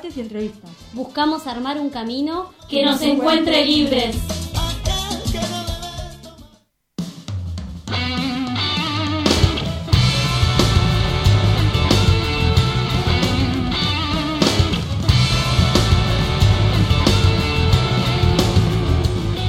debates y entrevistas. Buscamos armar un camino que nos encuentre libres.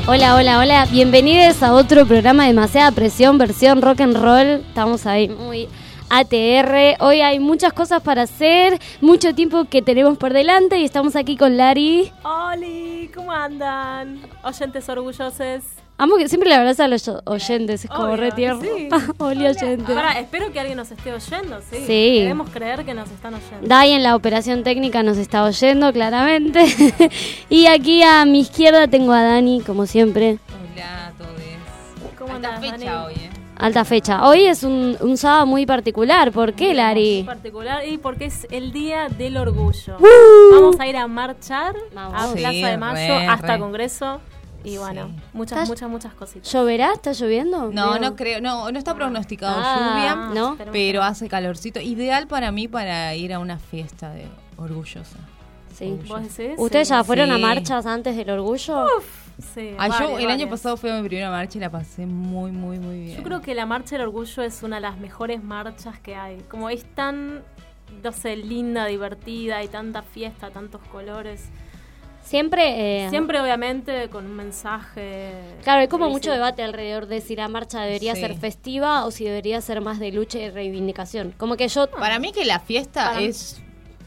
Hola, hola, hola. Bienvenidos a otro programa de Demasiada Presión, versión rock and roll. Estamos ahí muy ATR. Hoy hay muchas cosas para hacer, mucho tiempo que tenemos por delante y estamos aquí con Lari. Oli, ¿cómo andan? Oyentes orgullosos. Amo que siempre le abraza a los oyentes, es como Obvio, re tierno. sí. Oli oyente. Pará, espero que alguien nos esté oyendo, sí. Sí. Queremos creer que nos están oyendo. Dai en la operación técnica nos está oyendo claramente. y aquí a mi izquierda tengo a Dani, como siempre. Hola, todos. ¿Cómo fecha Dani? hoy, ¿eh? Alta fecha. Hoy es un, un sábado muy particular. ¿Por qué, Lari? En particular y porque es el día del orgullo. ¡Uh! Vamos a ir a marchar Vamos. a Sí, Plaza de Mayo re, hasta re. Congreso y bueno, Sí. muchas, ¿Estás- muchas, muchas cositas. ¿Lloverá? ¿Está lloviendo? No, no creo, no, no está pronosticado Ah, lluvia, ¿no? pero hace calorcito. Ideal para mí para ir a una fiesta de orgullosa. Sí. ¿Vos decís? ¿Ustedes Sí. ya fueron a marchas antes del orgullo? Sí, Ah, yo varias, el año pasado fui a mi primera marcha y la pasé muy, muy, muy bien. Yo creo que la Marcha del Orgullo es una de las mejores marchas que hay. Como es tan, no sé, linda, divertida, hay tanta fiesta, tantos colores. Siempre. eh, Siempre, obviamente, con un mensaje. Claro, hay como mucho debate alrededor de si la marcha debería Sí. ser festiva o si debería ser más de lucha y reivindicación. Como que yo. Para mí que la fiesta es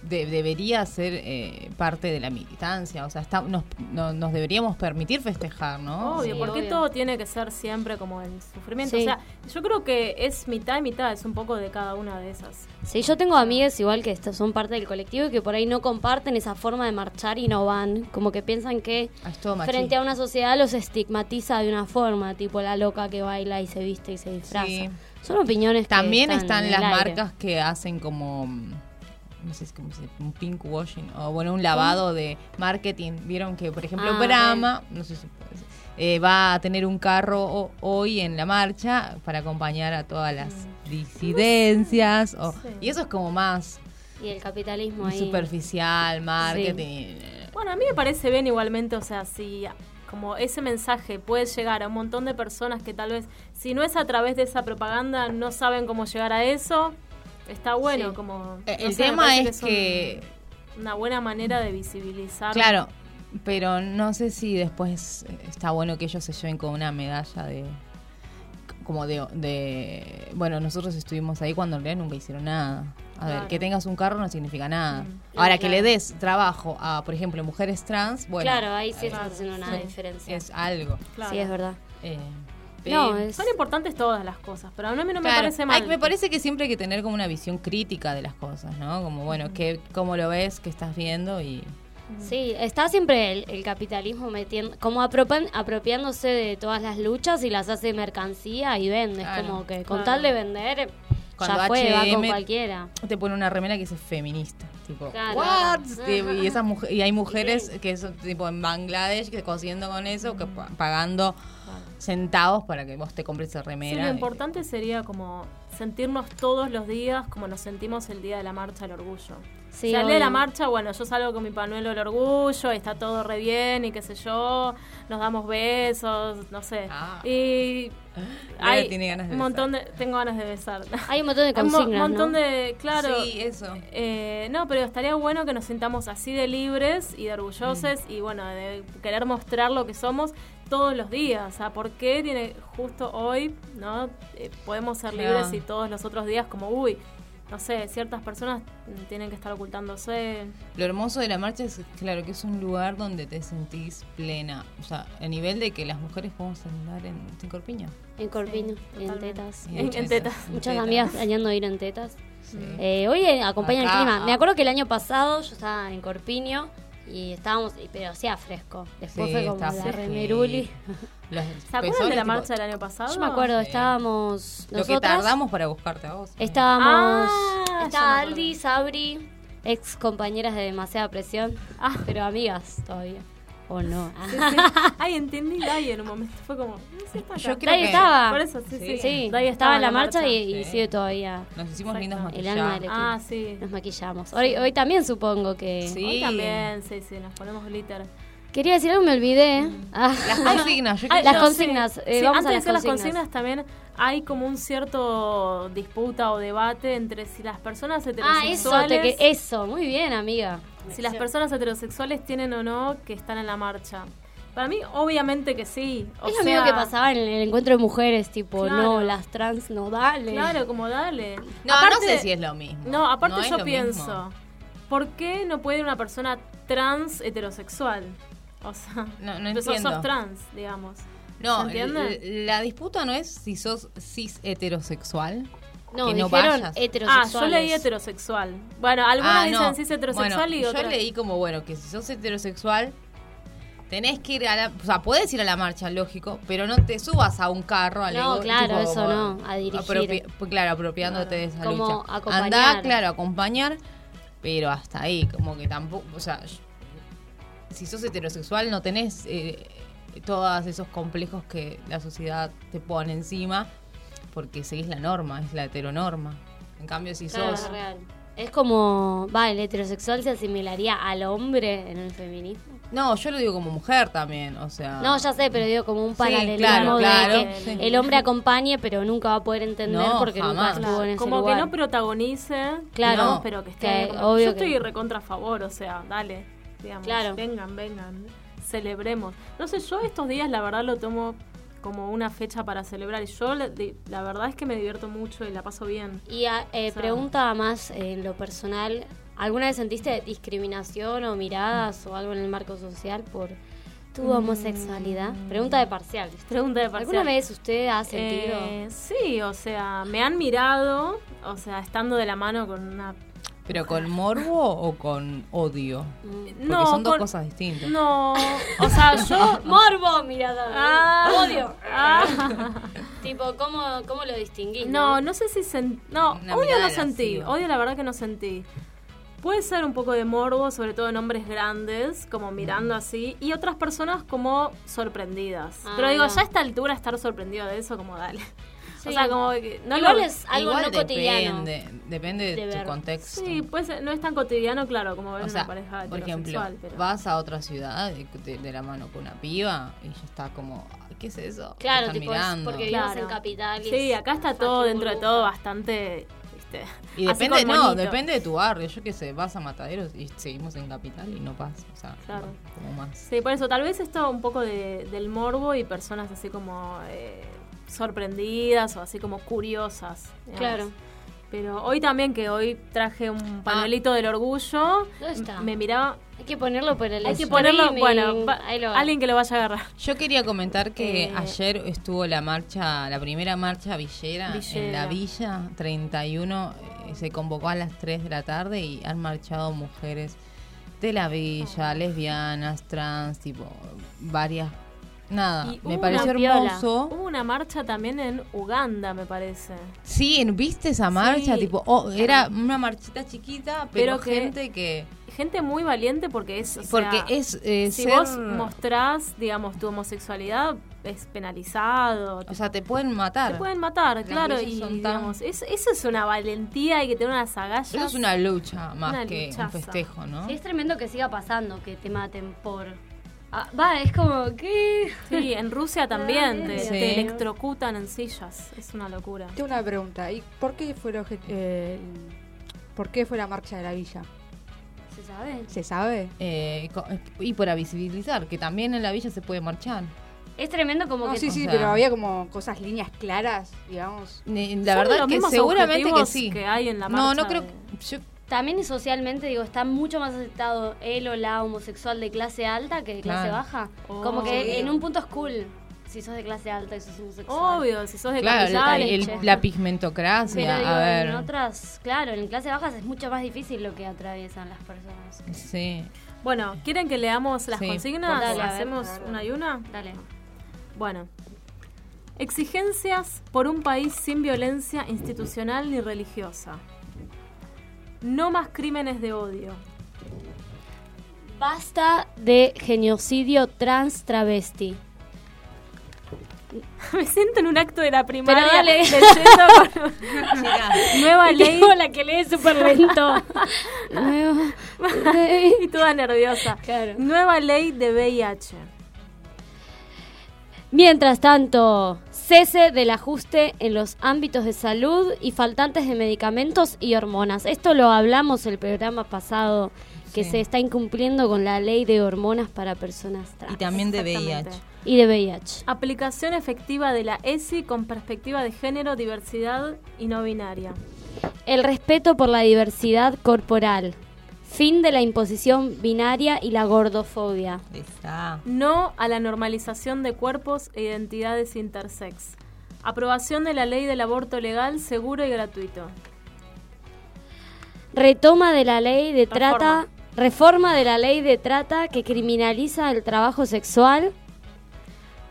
de- debería ser eh, parte de la militancia, o sea, está- nos, no- nos deberíamos permitir festejar, ¿no? Obvio, Sí, porque obvio. todo tiene que ser siempre como el sufrimiento. Sí. O sea, yo creo que es mitad y mitad, es un poco de cada una de esas. Sí, yo tengo amigas igual que esto- son parte del colectivo y que por ahí no comparten esa forma de marchar y no van. Como que piensan que Ah, frente a una sociedad los estigmatiza de una forma, tipo la loca que baila y se viste y se disfraza. Sí. Son opiniones que También están, están en las el aire. marcas que hacen como mm, no sé cómo se dice, un pink washing o bueno, un lavado de marketing. Vieron que, por ejemplo, Ah, Brahma, no sé si puede ser, eh, va a tener un carro ho- hoy en la marcha para acompañar a todas las disidencias. o- Sí. y eso es como más Y el capitalismo ahí. superficial, marketing. Bueno, a mí me parece bien igualmente, o sea, si como ese mensaje puede llegar a un montón de personas que tal vez, si no es a través de esa propaganda, no saben cómo llegar a eso, está bueno, Sí. como... Eh, no el sé, tema es que una buena manera de visibilizar. Claro, pero no sé si después eh, está bueno que ellos se lleven con una medalla de como de, de bueno nosotros estuvimos ahí cuando en realidad nunca hicieron nada a ver que tengas un carro no significa nada Mm. ahora que le des trabajo a por ejemplo mujeres trans bueno claro, ahí sí eh, estás haciendo una Sí. diferencia. es algo Claro. Sí, es verdad. Eh, No, es... Son importantes todas las cosas, pero a mí no me Claro, parece mal. hay- me parece que siempre hay que tener como una visión crítica de las cosas, ¿no? Como, bueno, que, cómo lo ves, qué estás viendo y... Sí, está siempre el, el capitalismo metiendo, como apropan- apropiándose de todas las luchas y las hace mercancía y vende. Es Claro, como que con claro. tal de vender, Cuando ya fue, va con H&M cualquiera. te pone una remera que dice feminista, tipo, Claro. what? Y, esas y hay mujeres que son tipo en Bangladesh que cosiendo con eso, que pa- pagando centavos para que vos te compres esa Sí, remera. lo importante sería como sentirnos todos los días como nos sentimos el día de la marcha del orgullo. Sí, o sea, el día de la marcha, bueno, yo salgo con mi panuelo del orgullo, y está todo re bien y qué sé yo, nos damos besos, no sé. Ah. Y hay tiene ganas de un montón de tengo ganas de besar. Hay un montón de Hay un mo- consignas, montón ¿no? de, claro. Sí, eso. Eh, no, pero estaría bueno que nos sintamos así de libres y de orgullosos Mm. y bueno, de querer mostrar lo que somos todos los días. O sea, ¿por qué tiene justo hoy, no? Eh, podemos ser Claro. libres y todos los otros días como, uy, no sé, ciertas personas tienen que estar ocultándose. Lo hermoso de la marcha es, claro, que es un lugar donde te sentís plena. O sea, a nivel de que las mujeres podemos andar en, en Corpiño. En Corpiño en tetas. En- en tetas. Muchas tetas. amigas planeando ir en tetas. Sí. Eh, hoy eh, acompaña Acá. el clima. Me acuerdo que el año pasado yo estaba en Corpiño y estábamos, pero hacía fresco. Después Sí, fue como la remeruli. ¿Se acuerdan de la marcha del año pasado? Yo me acuerdo, Sí. estábamos Lo que tardamos para buscarte a vos. estábamos, Ah, estaba. Aldi, Sabri, ex compañeras de demasiada presión, Ah. pero amigas todavía. ¿O no? Sí, sí. Ay, entendí Dai en un momento. Fue como, no sé, está. Yo creo Dai que- estaba. Por eso, sí, sí. Sí, Dai estaba en la marcha, y, y Sí. sigue todavía. Nos hicimos lindos maquillajes. Ah, sí. Nos maquillamos. Hoy, hoy también supongo que... Sí. Hoy también, sí, sí, nos ponemos glitter. Quería decir algo, me olvidé. Ah. Las consignas, yo Ah, quería- Las no, consignas, sí. eh, Sí, vamos antes a de las las consignas. consignas también hay como un cierto disputa o debate entre si las personas Ah, heterosexuales eso, te que, eso, muy bien, amiga. Si las personas heterosexuales tienen o no que están en la marcha. Para mí, obviamente que sí. O es lo mismo que pasaba en el encuentro de mujeres, tipo, Claro. no, las trans no, dale. Claro, como dale. No, no sé si es lo mismo. No, aparte yo pienso, mismo. ¿por qué no puede una persona trans heterosexual? O sea, No, no sos- entiendo. sos trans, digamos. No, ¿Se entiende? la disputa no es si sos cis heterosexual. No, que no dijeron vayas. Ah, yo leí heterosexual. Bueno, algunas Ah, dicen no. cis heterosexual Bueno, y otras... Yo leí como, bueno, que si sos heterosexual, tenés que ir a la... O sea, podés ir a la marcha, lógico, pero no te subas a un carro a No, claro, eso no, a dirigir. pues, claro, apropiándote de esa Como lucha. acompañar. Andá, claro, acompañar, pero hasta ahí, como que tampoco... O sea, yo- si sos heterosexual no tenés eh, todos esos complejos que la sociedad te pone encima porque seguís la norma, es la heteronorma. En cambio, si Claro, sos... es real. Es como, va, el heterosexual se asimilaría al hombre en el feminismo. No, yo lo digo como mujer también, o sea... No, ya sé, pero digo como un Sí, paralelismo claro, de claro, que sí. el hombre acompañe, pero nunca va a poder entender No, porque jamás. nunca estuvo en ese como lugar. que no protagonice, Claro. no, pero que esté. Que obvio yo estoy que- recontra a favor, o sea, dale, digamos, Claro. vengan, vengan, celebremos. No sé, yo estos días la verdad lo tomo como una fecha para celebrar y yo la, verdad es que me divierto mucho y la paso bien. Y ah, eh, O sea- pregunta más eh, en lo personal, ¿alguna vez sentiste discriminación o miradas o algo en el marco social por tu homosexualidad? Pregunta de parcial. Pregunta de Mm. parcial. ¿Alguna vez usted ha sentido? Eh, sí, o sea, me han mirado, o sea, estando de la mano con una... ¿Pero con morbo o con odio? Porque No, son dos con- cosas distintas. No, o sea, yo... Morbo, mirada. Ah. Odio. Ah. tipo, ¿cómo, ¿cómo lo distinguís? No, no sé si sen- No, Una odio no sentí. Odio la verdad que no sentí. Puede ser un poco de morbo, sobre todo en hombres grandes, como mirando así, y otras personas como sorprendidas. Ah, Pero digo, ya a esta altura estar sorprendido de eso, como dale. Sí. O sea, como que no Igual lo es algo Igual no cotidiano. depende, depende de, de tu ver. contexto. Sí, pues no es tan cotidiano, claro, como ver o sea, una pareja por ejemplo, pero... vas a otra ciudad de, de- de la mano con una piba y ya está como, "Ay, ¿qué es eso? Claro, tipo, mirando. porque vivimos Claro. en capital. y Sí, es acá está todo dentro de todo bastante... Y Así depende, no, depende de tu barrio. Yo qué sé, vas a Mataderos y seguimos en Capital y no pasa. O sea, Claro. como más. Sí, por eso, tal vez esto un poco de, del morbo y personas así como eh, sorprendidas o así como curiosas. digamos. Claro. Pero hoy también, que hoy traje un pañuelito del orgullo, ¿Dónde está? me miraba... Hay que ponerlo por el Hay que ponerlo, bueno, va- alguien que lo vaya a agarrar. Yo quería comentar que Eh, ayer estuvo la marcha, la primera marcha villera, en Villera. la villa 31. eh, se convocó a las 3 de la tarde y han marchado mujeres de la villa, lesbianas, trans, tipo, varias. Nada, Y me pareció hermoso. Hubo una marcha también en Uganda, me parece. Sí, ¿viste esa marcha? Sí. Tipo, oh, era una marchita chiquita, pero, Pero que- gente que... Gente muy valiente porque es... o Porque sea, es eh, Si ser- vos mostrás, digamos, tu homosexualidad, es penalizado. O sea, te pueden matar. Te pueden matar, Las claro, y son tan- digamos, es- eso es una valentía, hay que tener unas agallas. Eso es una lucha más Una que luchaza. un festejo, ¿no? Sí, es tremendo que siga pasando, que te maten por... Ah, va, es como, ¿qué? Sí, en Rusia también te, Sí. te electrocutan en sillas, es una locura. Tengo una pregunta. ¿Y por qué fue el eh, por qué fue la marcha de la villa? ¿Se sabe? ¿Se sabe? Eh, y para visibilizar, que también en la villa se puede marchar. Es tremendo como No, que... sí, sí, sea- pero había como cosas, líneas claras, digamos. La verdad los que seguramente que sí. que hay en la no, marcha no creo. de- Yo, También socialmente, digo, está mucho más aceptado el o la homosexual de clase alta que de clase Claro. baja. Oh. como que Sí. en un punto es cool si sos de clase alta y sos homosexual. Obvio, si sos de claro, el- che. la pigmentocracia. Pero digo, a ver. en otras, claro, en clase bajas es mucho más difícil lo que atraviesan las personas. Sí. Bueno, ¿quieren que leamos las Sí, consignas? ¿Hacemos Dale, a ver. una y una? Dale. Bueno. Exigencias por un país sin violencia institucional ni religiosa. No más crímenes de odio. Basta de genocidio trans travesti. Me siento en un acto de la primaria. dale. leyendo con- Nueva ley. Tengo la que lee súper lento. Nueva ley. y toda nerviosa. Claro. Nueva ley de VIH. Mientras tanto, cese del ajuste en los ámbitos de salud y faltantes de medicamentos y hormonas. Esto lo hablamos el programa pasado, que Sí. se está incumpliendo con la ley de hormonas para personas Y trans. también de. VIH. Y de VIH. Aplicación efectiva de la ESI con perspectiva de género, diversidad y no binaria. El respeto por la diversidad corporal. Fin de la imposición binaria y la gordofobia. Está. No a la normalización de cuerpos e identidades intersex. Aprobación de la ley del aborto legal, seguro y gratuito. Retoma de la ley de Reforma. trata. Reforma de la ley de trata que criminaliza el trabajo sexual.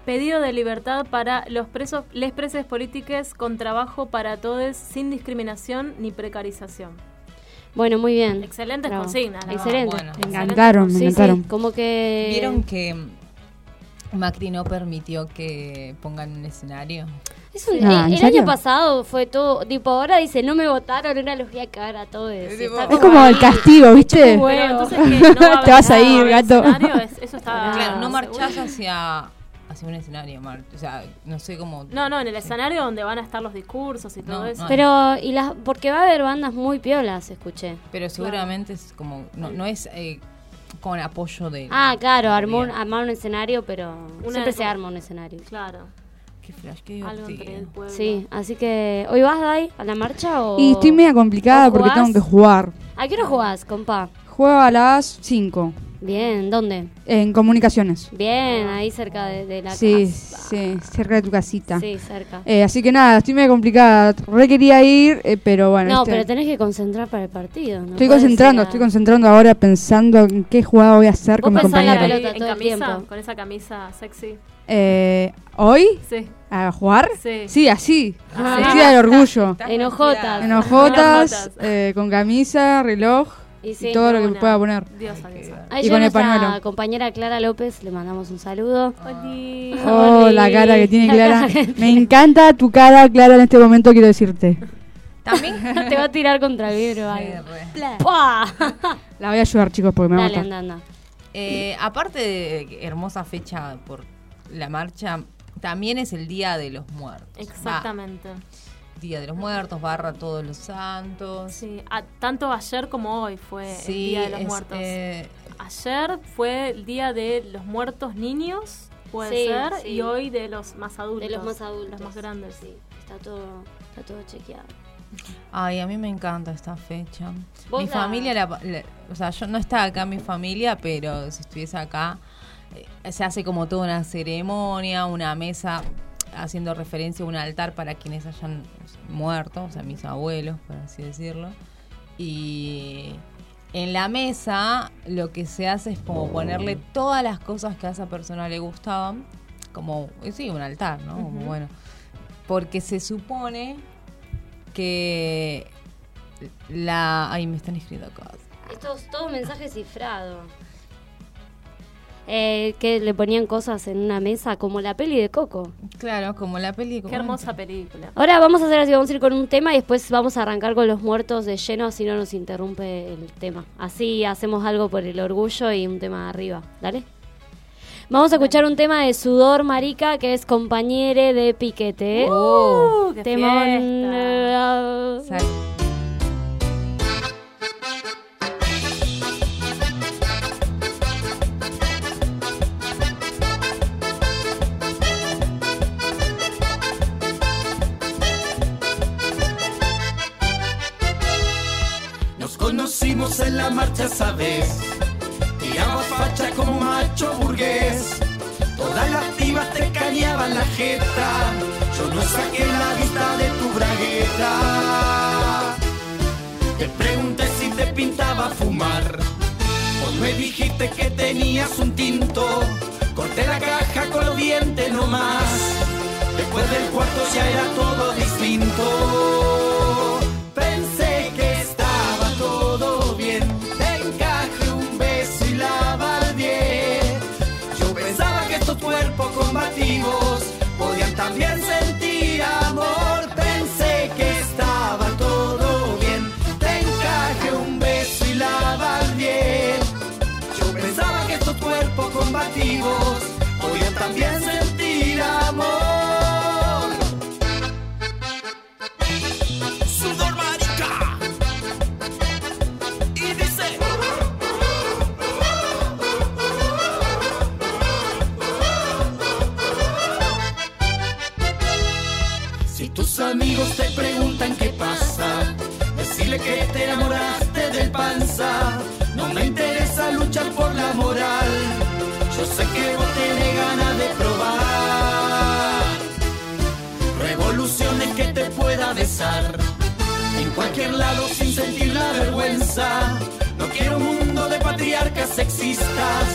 Pedido de libertad para los presos, les presos políticos con trabajo para todos sin discriminación ni precarización. Bueno, muy bien. Excelentes Bravo. consignas. la Excelente. Bueno. Me encantaron, me Sí, sí, encantaron. como que... ¿Vieron que Macri no permitió que pongan un escenario? Es un- Ah, el ¿en el serio? año pasado fue todo, tipo, ahora dice, no me votaron, ahora los voy a cagar a todos. Es como el castigo, ¿viste? huevo. entonces que no va a Te vas a ir, gato. es- eso está. claro, no seguro. marchás hacia, hacia un escenario, Mar. O sea, no sé cómo. No, no, en el escenario donde van a estar los discursos y todo No, eso. no. Pero, y las, porque va a haber bandas muy piolas, escuché. Pero seguramente es como. No, no es eh, con apoyo de. Ah, claro, armó, un- armar un escenario, pero Una- siempre se arma un escenario. Claro, Qué flash, qué algo entre el pueblo. Sí, así que, ¿hoy vas, Dai, a la marcha o...? Y estoy media complicada ¿O porque tengo que jugar. ¿A qué hora jugás, compa? Juego a las 5 Bien, ¿dónde? en comunicaciones. Bien, ahí cerca de, de la Sí, casa. sí, cerca de tu casita. Sí, cerca. Eh, así que nada, estoy media complicada. Re quería ir, eh, pero bueno. no, este- pero tenés que concentrar para el partido. ¿no? Estoy concentrando, a- estoy concentrando ahora pensando en qué jugada voy a hacer Vos con mi en la compañero. pelota en todo el camisa, tiempo. con esa camisa sexy. Eh, ¿Hoy? Sí. ¿A jugar? Sí. Sí, así. Ah. Del orgullo. Estás. Enojotas, Enojotas. eh, con camisa, reloj Y sí, y todo lo que Una- pueda poner. Diosa, diosa. Ahí Y con el nuestra pañuelo. compañera Clara López le mandamos un saludo. Oli. Oh, Oli. la cara que tiene La Clara. que Me encanta tu cara, Clara, en este momento quiero decirte. También. Te va a tirar contra el vidrio. La voy a ayudar, chicos, porque me va a Dale, matar. anda, anda. Eh, aparte de hermosa fecha por la marcha, también es el Día de los Muertos. Exactamente. Va, Día de los Muertos, barra todos los santos. Sí, a- tanto ayer como hoy fue el Día de los es, Muertos. eh, Ayer fue el Día de los Muertos Niños, puede Sí, ser, sí. y hoy de los más adultos. De los más adultos. Los más grandes. Sí, está todo, está todo chequeado. ay, a mí me encanta esta fecha. ¿Vos Mi la- familia, la- la- o sea, yo no está acá mi familia, pero si estuviese acá, eh, se hace como toda una ceremonia, una mesa haciendo referencia a un altar para quienes hayan muerto, o sea, mis abuelos, por así decirlo. Y en la mesa lo que se hace es como ponerle todas las cosas que a esa persona le gustaban, como, sí, un altar, ¿no? Bueno, porque se supone que la... Ay, me están escribiendo cosas. Esto es todo mensaje cifrado. Eh, que le ponían cosas en una mesa como la peli de Coco. Claro, como la película. Qué hermosa película. Ahora vamos a hacer así, vamos a ir con un tema y después vamos a arrancar con los muertos de lleno, así no nos interrumpe el tema. Así hacemos algo por el orgullo y un tema arriba, ¿dale? Vamos a escuchar un tema de Sudor Marica que es compañere de Piquete. Oh, Uh, qué Temón, en la marcha esa vez. Tiraba facha como macho burgués. Todas las pibas te cañaban la jeta. Yo no saqué la vista de tu bragueta. Te pregunté si te pintaba fumar. Vos me dijiste que tenías un tinto. Corté la caja con los dientes nomás. Después del cuarto ya era todo distinto. No me interesa luchar por la moral. Yo sé que vos tenés ganas de probar revoluciones que te pueda besar. En cualquier lado sin sentir la vergüenza. No quiero un mundo de patriarcas sexistas.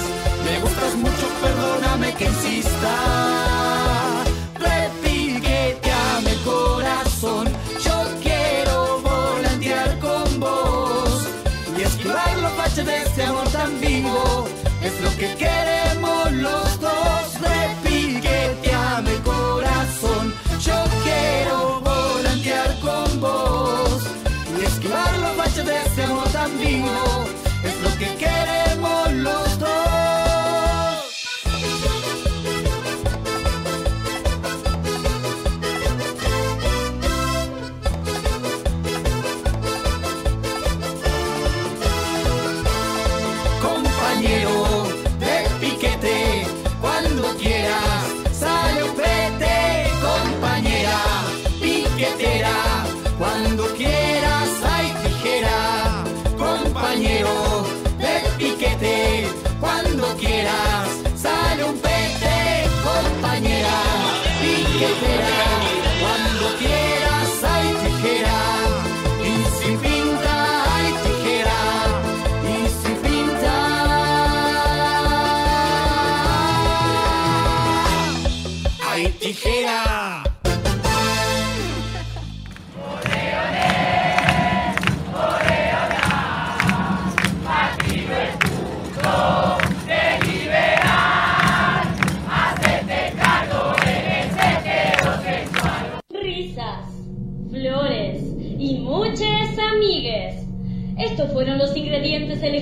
Me gustas mucho, perdóname que insista. Que queremos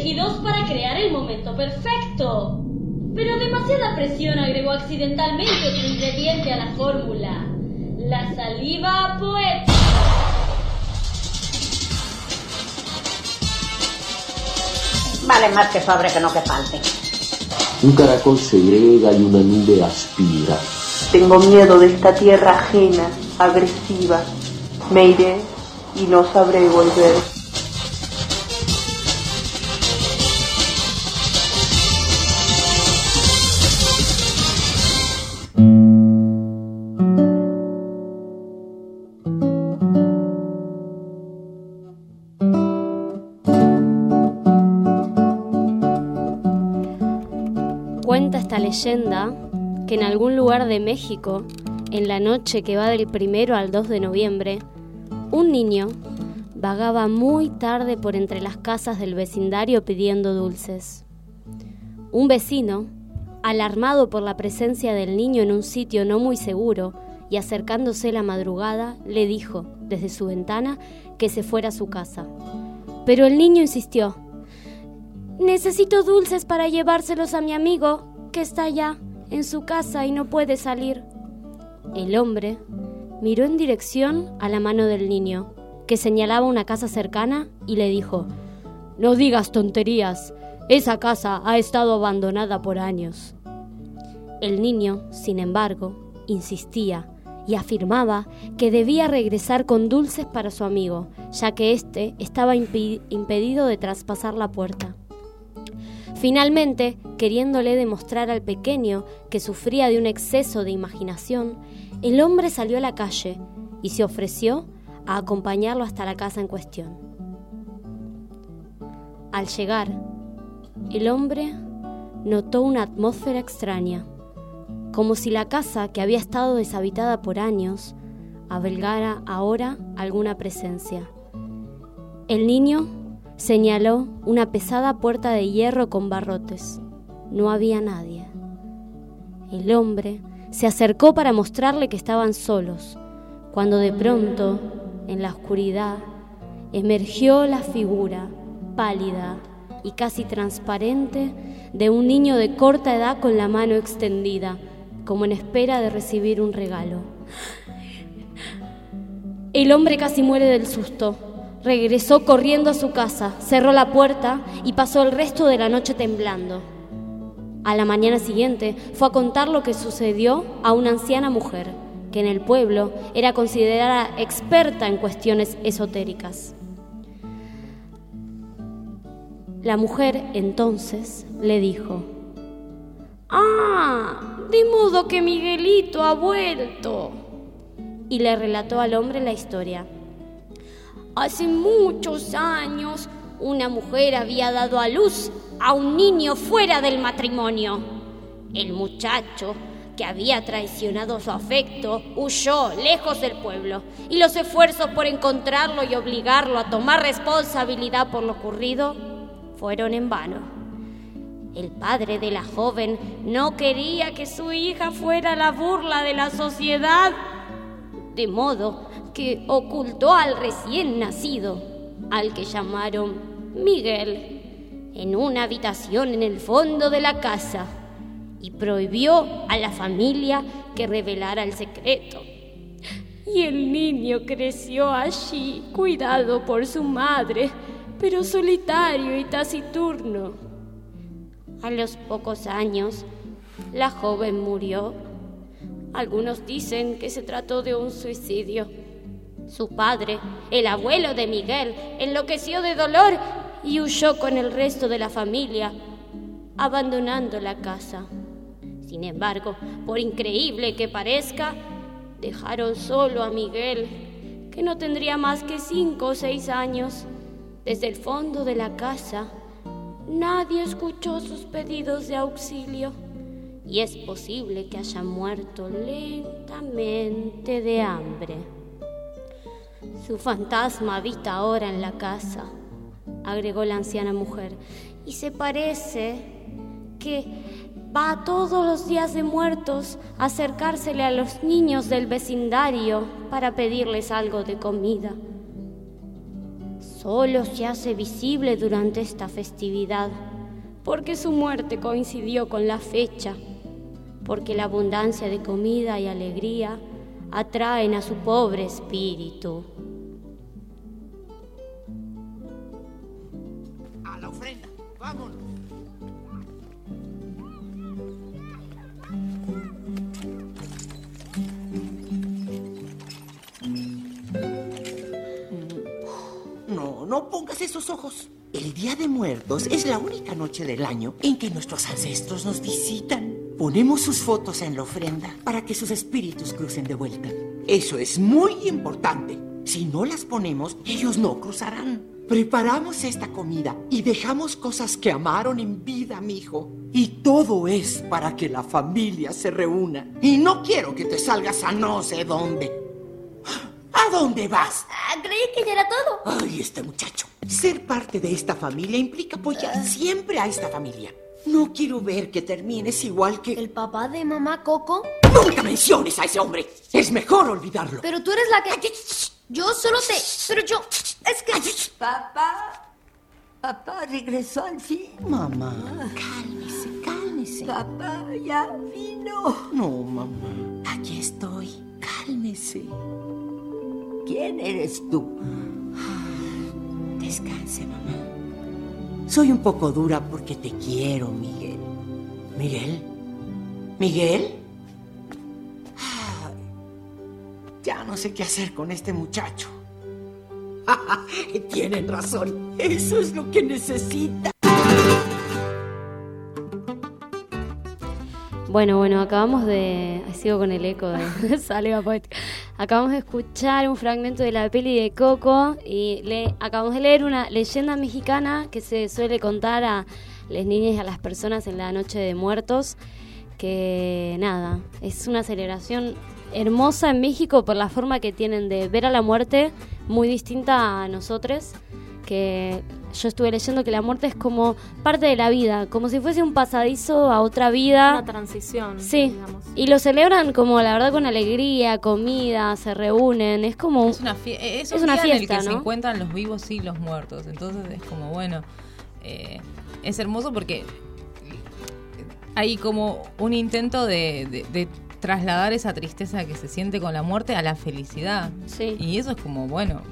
elegidos para crear el momento perfecto. Pero demasiada presión agregó accidentalmente otro ingrediente a la fórmula. La saliva poética. Vale más que sobre que no que falte. Un caracol segrega y una nube aspira. Tengo miedo de esta tierra ajena, agresiva. Me iré y no sabré volver. Cuenta esta leyenda que en algún lugar de México, en la noche que va del primero al 2 de noviembre, un niño vagaba muy tarde por entre las casas del vecindario pidiendo dulces. Un vecino, alarmado por la presencia del niño en un sitio no muy seguro y acercándose la madrugada, le dijo desde su ventana que se fuera a su casa. Pero el niño insistió. Necesito dulces para llevárselos a mi amigo, que está allá, en su casa y no puede salir. El hombre miró en dirección a la mano del niño, que señalaba una casa cercana, y le dijo, No digas tonterías, esa casa ha estado abandonada por años. El niño, sin embargo, insistía y afirmaba que debía regresar con dulces para su amigo, ya que éste estaba impedido de traspasar la puerta. Finalmente, queriéndole demostrar al pequeño que sufría de un exceso de imaginación, el hombre salió a la calle y se ofreció a acompañarlo hasta la casa en cuestión. Al llegar, el hombre notó una atmósfera extraña, como si la casa que había estado deshabitada por años albergara ahora alguna presencia. El niño señaló una pesada puerta de hierro con barrotes. No había nadie. El hombre Se acercó para mostrarle que estaban solos, cuando de pronto, en la oscuridad, emergió la figura pálida y casi transparente de un niño de corta edad con la mano extendida, como en espera de recibir un regalo. El hombre casi muere del susto. Regresó corriendo a su casa, cerró la puerta y pasó el resto de la noche temblando. A la mañana siguiente fue a contar lo que sucedió a una anciana mujer, que en el pueblo era considerada experta en cuestiones esotéricas. La mujer entonces le dijo, Ah, de modo que Miguelito ha vuelto. Y le relató al hombre la historia. Hace muchos años una mujer había dado a luz a un niño fuera del matrimonio. El muchacho, que había traicionado su afecto, huyó lejos del pueblo y los esfuerzos por encontrarlo y obligarlo a tomar responsabilidad por lo ocurrido fueron en vano. El padre de la joven no quería que su hija fuera la burla de la sociedad, de modo que ocultó al recién nacido, al que llamaron Miguel, en una habitación en el fondo de la casa y prohibió a la familia que revelara el secreto. Y el niño creció allí, cuidado por su madre, pero solitario y taciturno. A los pocos años, la joven murió. Algunos dicen que se trató de un suicidio. Su padre, el abuelo de Miguel, enloqueció de dolor y huyó con el resto de la familia, abandonando la casa. Sin embargo, por increíble que parezca, dejaron solo a Miguel, que no tendría más que cinco o seis años. Desde el fondo de la casa, nadie escuchó sus pedidos de auxilio y es posible que haya muerto lentamente de hambre. Su fantasma habita ahora en la casa, agregó la anciana mujer, y se parece que va todos los días de muertos a acercársele a los niños del vecindario para pedirles algo de comida. Solo se hace visible durante esta festividad, porque su muerte coincidió con la fecha, porque la abundancia de comida y alegría atraen a su pobre espíritu. A la ofrenda, vámonos. No, no pongas esos ojos. El Día de Muertos es la única noche del año en que nuestros ancestros nos visitan. Ponemos sus fotos en la ofrenda para que sus espíritus crucen de vuelta. Eso es muy importante. Si no las ponemos, ellos no cruzarán. Preparamos esta comida y dejamos cosas que amaron en vida, mijo. Y todo es para que la familia se reúna. Y no quiero que te salgas a no sé dónde. ¿A dónde vas? Ah, creí que ya era todo. Ay, este muchacho. Ser parte de esta familia implica apoyar siempre a esta familia. No quiero ver que termines igual que... ¿El papá de mamá Coco? Nunca menciones a ese hombre. Es mejor olvidarlo. Pero tú eres la que... Yo solo te... Pero yo... Es que... Papá, papá regresó al fin. Mamá, cálmese, cálmese. Papá ya vino. No, mamá. Aquí estoy. Cálmese. ¿Quién eres tú? Descanse, mamá. Soy un poco dura porque te quiero, Miguel. ¿Miguel? ¿Miguel? Ya no sé qué hacer con este muchacho. Tienen razón. Eso es lo que necesita. Bueno, bueno, acabamos de. Sigo con el eco de Salva Poética. Acabamos de escuchar un fragmento de la peli de Coco y le acabamos de leer una leyenda mexicana que se suele contar a las niñas y a las personas en la Noche de Muertos. Que nada, es una celebración hermosa en México por la forma que tienen de ver a la muerte, muy distinta a nosotros, que yo estuve leyendo que la muerte es como parte de la vida, como si fuese un pasadizo a otra vida. Una transición. Sí, digamos. y lo celebran como la verdad con alegría, comida, se reúnen, es como... Es una, fie- eh, es Es un una día en el fiesta, que se encuentran los vivos y los muertos. Entonces es como, bueno, eh, es hermoso porque hay como un intento de, de- de trasladar esa tristeza que se siente con la muerte a la felicidad. Sí. Y eso es como, bueno,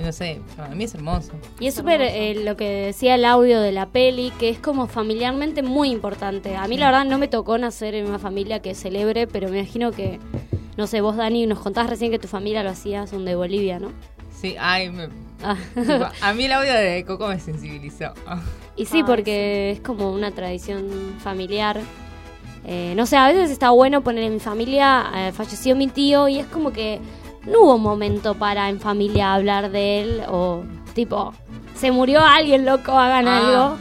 no sé, para mí es hermoso. Y es súper eh, lo que decía el audio de la peli, que es como familiarmente muy importante. A mí la verdad no me tocó nacer en una familia que celebre, pero me imagino que, no sé, vos Dani nos contabas recién que tu familia lo hacía, son de Bolivia, ¿no? Sí, ay, me- Ah. tipo, a mí el audio de Coco me sensibilizó. Y sí, porque es como una tradición familiar. Eh, no sé, a veces está bueno poner en mi familia, eh, falleció mi tío y es como que no hubo momento para en familia hablar de él o tipo, se murió alguien loco, hagan Ah. algo.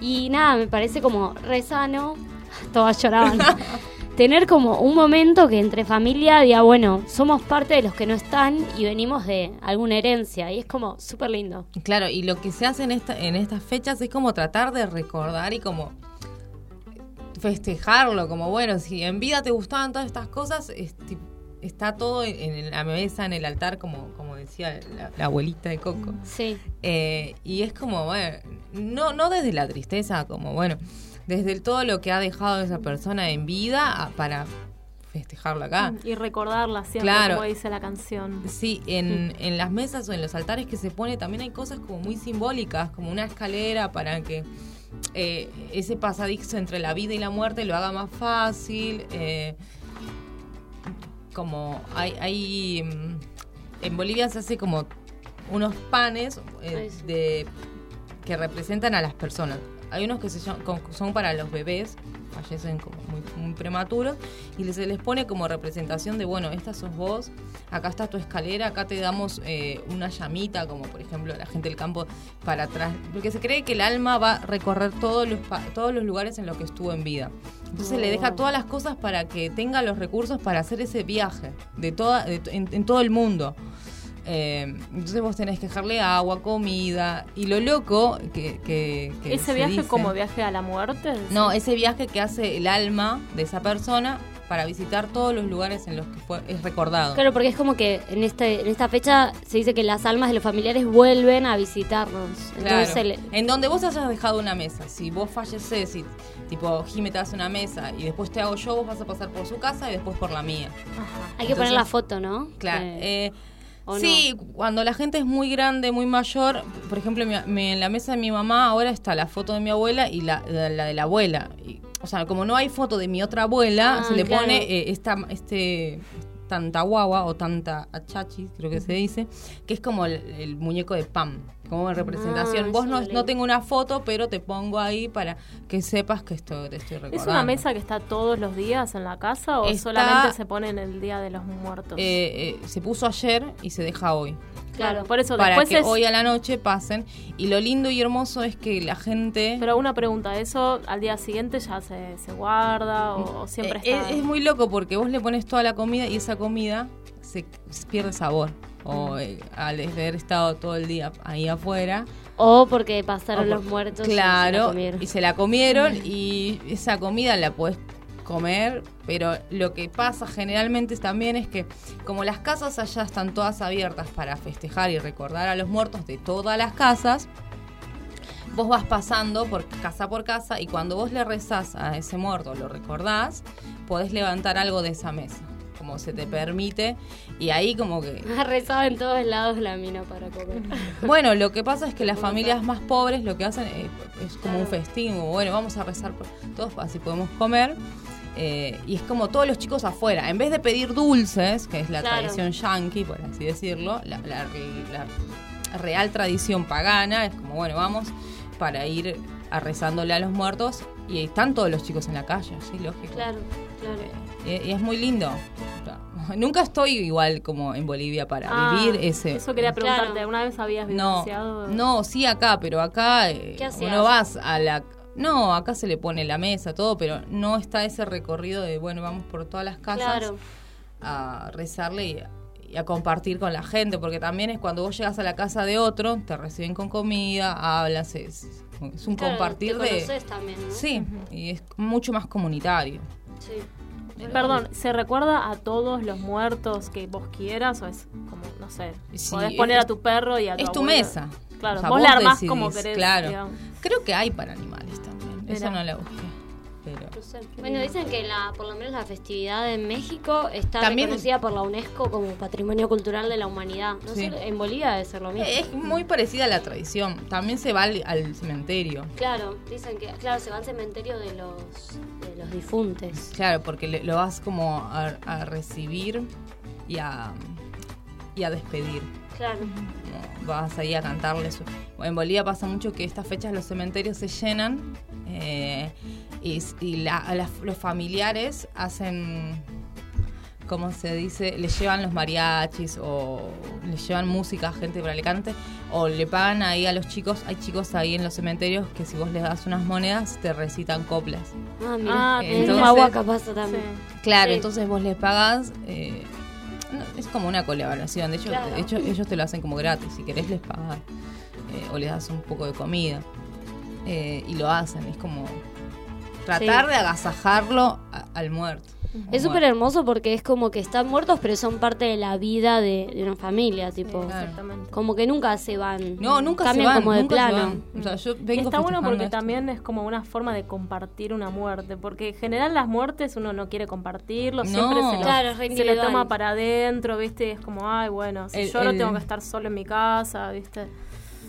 Y nada, me parece como re sano, todas lloraban. Tener como un momento que entre familia diga, bueno, somos parte de los que no están y venimos de alguna herencia. Y es como súper lindo. Claro, y lo que se hace en, esta, en estas fechas es como tratar de recordar y como festejarlo, como bueno, si en vida te gustaban todas estas cosas, es ti- está todo en, la mesa, en el altar, como, como decía la, la abuelita de Coco. Sí. Eh, y es como, bueno, no, no desde la tristeza, como bueno, desde el todo lo que ha dejado esa persona en vida a- para festejarlo acá. Y recordarla siempre, Claro. como dice la canción. Sí, en, en las mesas o en los altares que se pone también hay cosas como muy simbólicas, como una escalera para que eh, ese pasadizo entre la vida y la muerte lo haga más fácil. eh, como hay, hay mm, en Bolivia se hace como unos panes eh, de que representan a las personas. Hay unos que se son para los bebés, fallecen como muy, muy prematuros, y se les pone como representación de, bueno, esta sos vos, acá está tu escalera, acá te damos eh, una llamita, como por ejemplo la gente del campo, para atrás. Porque se cree que el alma va a recorrer todos los, todos los lugares en los que estuvo en vida. Entonces le deja todas las cosas para que tenga los recursos para hacer ese viaje de toda, de en, en todo el mundo. Eh, entonces vos tenés que dejarle agua, comida. Y lo loco que. que- que ¿Ese se viaje dice- como viaje a la muerte? No, ese viaje que hace el alma de esa persona para visitar todos los lugares en los que fue, es recordado. Claro, porque es como que en este en esta fecha se dice que las almas de los familiares vuelven a visitarnos. Entonces Claro. En donde vos hayas dejado una mesa, si vos falleces y tipo Jime te hace una mesa y después te hago yo, vos vas a pasar por su casa y después por la mía. hay que poner la foto, ¿no? Claro. Eh, eh, ¿o sí, cuando la gente es muy grande, muy mayor, por ejemplo, mi- mi- en la mesa de mi mamá ahora está la foto de mi abuela y la, la- la de la abuela. Y, o sea, como no hay foto de mi otra abuela, Ah, se le claro. pone eh, esta, este tanta guagua o tanta achachi, creo que se dice, que es como el, el muñeco de Pam, como en representación. Ah, Vos no, no tengo una foto, pero te pongo ahí para que sepas que esto te estoy recordando. ¿Es una mesa que está todos los días en la casa o Está- solamente se pone en el Día de los Muertos? Eh, eh, se puso ayer y se deja hoy. Claro, por eso para después que es... hoy a la noche pasen. Y lo lindo y hermoso es que la gente... Pero una pregunta, ¿eso al día siguiente ya se, se guarda o, o siempre Eh, está...? es, es muy loco porque vos le pones toda la comida y esa comida se, se pierde sabor. O eh, al haber estado todo el día ahí afuera. O porque pasaron o por- los muertos. y se la Claro, comieron. y se la comieron y esa comida la podés comer, pero lo que pasa generalmente también es que como las casas allá están todas abiertas para festejar y recordar a los muertos de todas las casas, vos vas pasando por casa por casa y cuando vos le rezás a ese muerto, lo recordás, podés levantar algo de esa mesa, como se te permite, y ahí como que Ha rezado en todos lados la mina para comer. bueno, lo que pasa es que las familias más pobres lo que hacen es, es como un festín, como, bueno, vamos a rezar por todos, así podemos comer. Eh, y es como todos los chicos afuera. En vez de pedir dulces, que es la Claro. tradición yankee, por así decirlo, la, la- la real tradición pagana es como, bueno, vamos para ir a rezándole a los muertos. Y están todos los chicos en la calle, sí, lógico. Claro, claro. Y, y es muy lindo. Nunca estoy igual como en Bolivia para Ah, vivir ese. Eso quería preguntarte. ¿alguna vez habías No, vivenciado? no, sí acá, pero acá eh, ¿Qué uno vas a la... No, acá se le pone la mesa, todo, pero no está ese recorrido de, bueno, vamos por todas las casas Claro. a rezarle y, y a compartir con la gente, porque también es cuando vos llegas a la casa de otro, te reciben con comida, hablas, es, es un Claro, compartir te de... también, ¿no? Sí, y es mucho más comunitario. Sí. Perdón, ¿se recuerda a todos los muertos que vos quieras o es como, no sé, Sí, podés poner es- a tu perro y a tu Es tu abuelo? mesa. Claro, O sea, vos la armás decidís, como querés. Claro. digamos. Creo que hay para animales también. Mirá. no la busqué. Pero... Bueno, dicen que la, por lo menos la festividad en México está También- reconocida por la UNESCO como Patrimonio Cultural de la Humanidad. No Sí. sé, en Bolivia debe ser lo mismo. Es muy parecida a la tradición. También se va al, al cementerio. Claro, dicen que, claro, se va al cementerio de los, de los difuntos. Claro, porque le- lo vas como a, a recibir y a, y a despedir. Claro. Como Vas ahí a cantarles. En Bolivia pasa mucho que estas fechas los cementerios se llenan eh, y, la- los familiares hacen, ¿cómo se dice? Le llevan los mariachis o le llevan música a gente para que cante o le pagan ahí a los chicos. Hay chicos ahí en los cementerios que si vos les das unas monedas te recitan coplas. Ah, mira. Ah, en entonces- Humahuaca pasa también. Claro, Sí. entonces vos les pagas. eh, no, es como una colaboración. De hecho, Claro. de hecho, ellos te lo hacen como gratis. Si querés, les pagas. eh, o les das un poco de comida. Eh, y lo hacen. Es como tratar Sí. de agasajarlo a- al muerto. Es súper hermoso porque es como que están muertos, pero son parte de la vida de, de una familia, tipo. exactamente. Como que nunca se van. No, nunca Cambian se van. como de nunca se plano. van. O sea, yo Y vengo está bueno porque esto. también es como una forma de compartir una muerte, porque en general las muertes uno no quiere compartirlo, No. siempre se lo, Claro, se toma para adentro, ¿viste? Y es como, ay, bueno, si El- yo no el- tengo que estar solo en mi casa, ¿viste?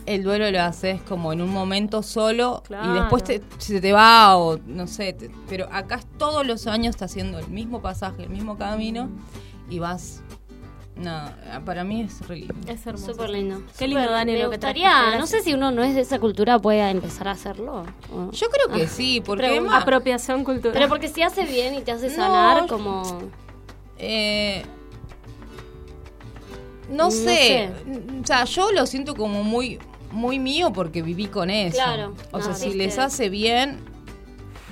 El duelo lo haces como en un momento solo Claro. y después te, se te va o no sé, te- pero acá es todos los años está haciendo el mismo pasaje, el mismo camino y vas... No, para mí es re lindo. Es hermoso. Súper lindo. Qué lindo, Súper- Dani, Me lo que gustaría, no sé si uno no es de esa cultura pueda empezar a hacerlo. o- Yo creo que Ah. sí, porque además, Apropiación cultural. Pero porque si hace bien y te hace sanar, como. eh, no, No sé, o sea, yo lo siento como muy muy mío porque viví con eso. Claro, O no, sea, si les hace bien,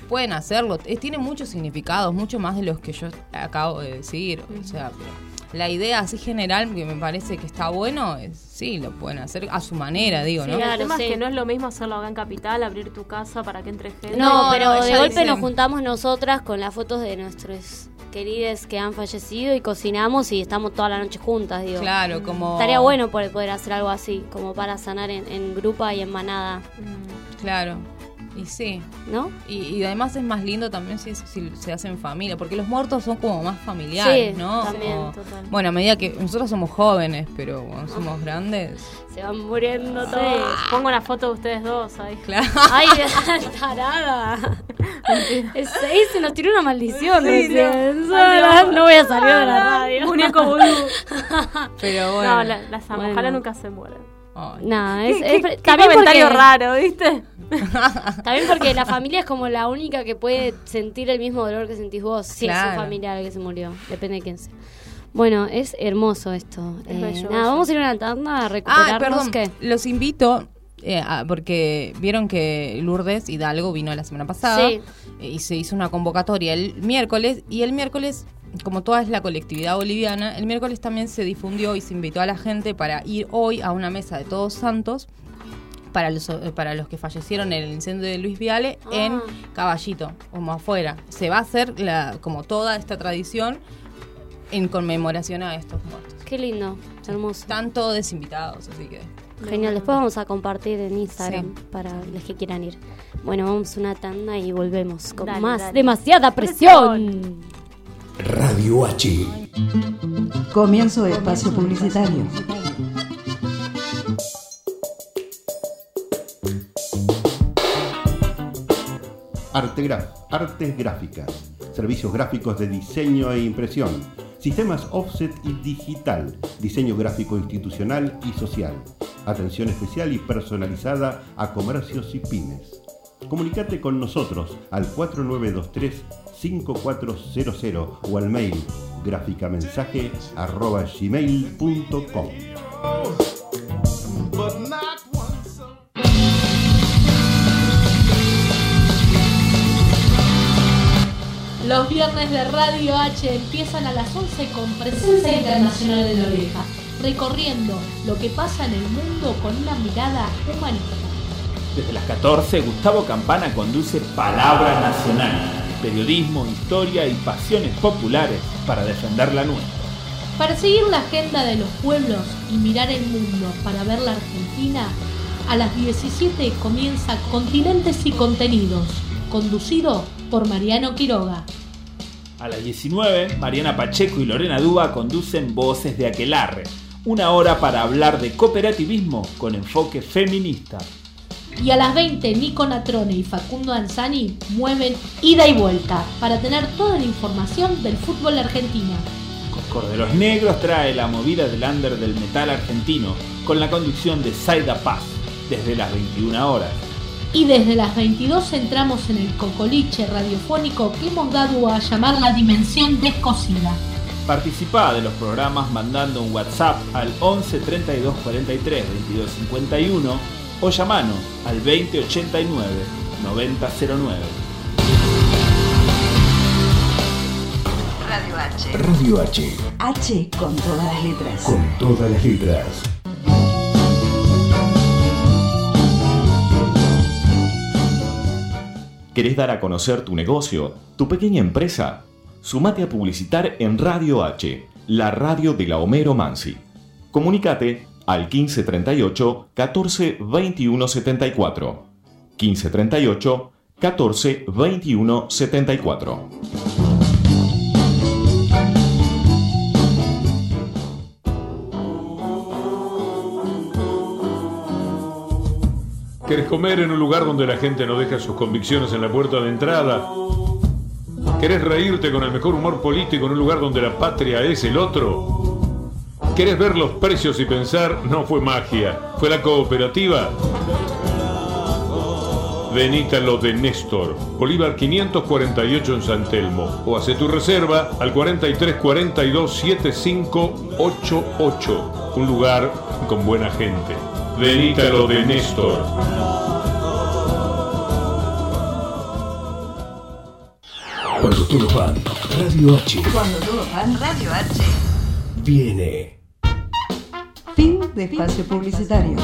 pueden hacerlo. Eh, tiene muchos significados, mucho más de los que yo acabo de decir. O sea, pero la idea así general que me parece que está bueno, es, sí, lo pueden hacer a su manera, digo, Sí, ¿no? el tema sí. es que no es lo mismo hacerlo acá en Capital, abrir tu casa para que entre gente. No, No, pero no, de golpe nos juntamos nosotras con las fotos de nuestros queridos que han fallecido y cocinamos y estamos toda la noche juntas, digo. Claro, como... Estaría bueno poder, poder hacer algo así, como para sanar en, en grupa y en manada, Claro, y sí. ¿no? Y, y además es más lindo también si, si se hace en familia, porque los muertos son como más familiares, Sí, ¿no? también, Como- total. bueno, a medida que nosotros somos jóvenes, pero cuando somos grandes, Se van muriendo Sí, todos. pongo una foto de ustedes dos ahí. claro. Ay, tarada. Es- ahí se nos tiró una maldición. recién. no. no voy a salir de la radio. Muñeco. Pero bueno. No, la- las. Bueno. Ojalá nunca se mueran. Ay. No, es, ¿Qué, es- qué- qué también comentario porque, raro, ¿viste? También porque la familia es como la única que puede sentir el mismo dolor que sentís vos. Si es Claro. un familiar el que se murió. Depende de quién sea. Bueno, es hermoso esto. Es Eh, bello, nada, bello. vamos a ir a una tanda a recuperarnos. Ah, perdón. ¿qué? Los invito, eh, a- porque vieron que Lourdes Hidalgo vino la semana pasada Sí. eh, y se hizo una convocatoria el miércoles. Y el miércoles, como toda es la colectividad boliviana, el miércoles también se difundió y se invitó a la gente para ir hoy a una mesa de Todos Santos. Para los, eh, para los que fallecieron en el incendio de Luis Viale Ah. en Caballito, como afuera. Se va a hacer la, como toda esta tradición en conmemoración a estos muertos. Qué lindo, hermoso. Están todos invitados, así que. Genial, después vamos a compartir en Instagram Sí. para los que quieran ir. Bueno, vamos a una tanda y volvemos con Dale, más. dale. Demasiada presión. Radio H. Comienzo de espacio publicitario. Artegraf, artes gráficas, servicios gráficos de diseño e impresión, sistemas offset y digital, diseño gráfico institucional y social, atención especial y personalizada a comercios y pymes. Comunicate con nosotros al 4923-5400 o al mail gráficamensaje arroba gmail.com. Los Los viernes de Radio H empiezan a las 11 con presencia internacional de la oreja, recorriendo lo que pasa en el mundo con una mirada humanista. Desde las 14, Gustavo Campana conduce Palabra Nacional, periodismo, historia y pasiones populares para defender la nuestra. Para seguir la agenda de los pueblos y mirar el mundo para ver la Argentina, a las 17 comienza Continentes y Contenidos, conducido por Mariano Quiroga. A las 19, Mariana Pacheco y Lorena Duba conducen Voces de Aquelarre, una hora para hablar de cooperativismo con enfoque feminista. Y a las 20, Nico Natrone y Facundo Anzani mueven ida y vuelta para tener toda la información del fútbol argentino. Corderos Negros trae la movida del under del metal argentino con la conducción de Saida Paz desde las 21 horas. Y desde las 22 entramos en el cocoliche radiofónico que hemos dado a llamar la dimensión descosida. Participa de los programas mandando un WhatsApp al 11 32 43 22 51 o llamanos al 2089 9009. Radio H. Radio H. H con todas las letras. Con todas las letras. ¿Querés dar a conocer tu negocio, tu pequeña empresa? Sumate a publicitar en Radio H, la radio de la Homero Mansi. Comunicate al 1538 14 21 74. 1538 14 21 74. ¿Querés comer en un lugar donde la gente no deja sus convicciones en la puerta de entrada? ¿Querés reírte con el mejor humor político en un lugar donde la patria es el otro? ¿Querés ver los precios y pensar, no fue magia, fue la cooperativa? Venite a lo de Néstor, Bolívar 548 en San Telmo, o hace tu reserva al 4342 7588, un lugar con buena gente. Venite a lo de Néstor. Cuando todos van, Radio H Cuando todos van, Radio H. viene. Fin de espacio publicitario.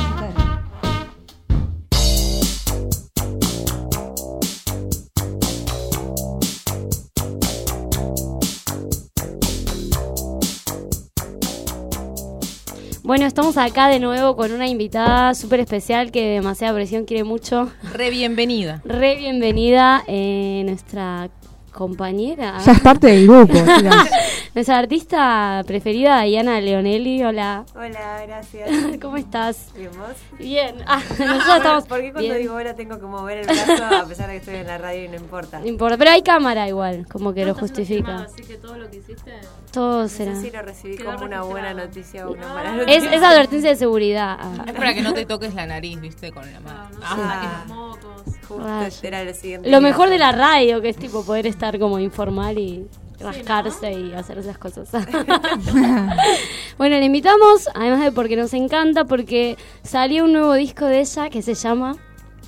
Bueno, estamos acá de nuevo con una invitada súper especial que demasiada presión quiere mucho. Re bienvenida. Re bienvenida, eh, nuestra compañera. Ya es parte del grupo. nuestra artista preferida, Diana Leonelli. Hola. Hola, gracias. ¿Cómo estás? ¿Bien vos? Bien. Ah, nosotros estamos. ¿Por qué cuando bien. digo hola tengo que mover el brazo a pesar de que estoy en la radio y no importa? No importa, pero hay cámara igual, como que lo justifica. Así que todo lo que hiciste. Todo No será. sé si lo recibí Quedó como una buena noticia o una mala Es, noticia. es advertencia de seguridad. Ah. Es para que no te toques la nariz, viste, con la mano. Ah, justo Rayos. este era lo siguiente. Lo mejor de la radio, que es tipo poder estar como informal y rascarse y hacer esas cosas. bueno, le invitamos, además de porque nos encanta, porque salió un nuevo disco de ella que se llama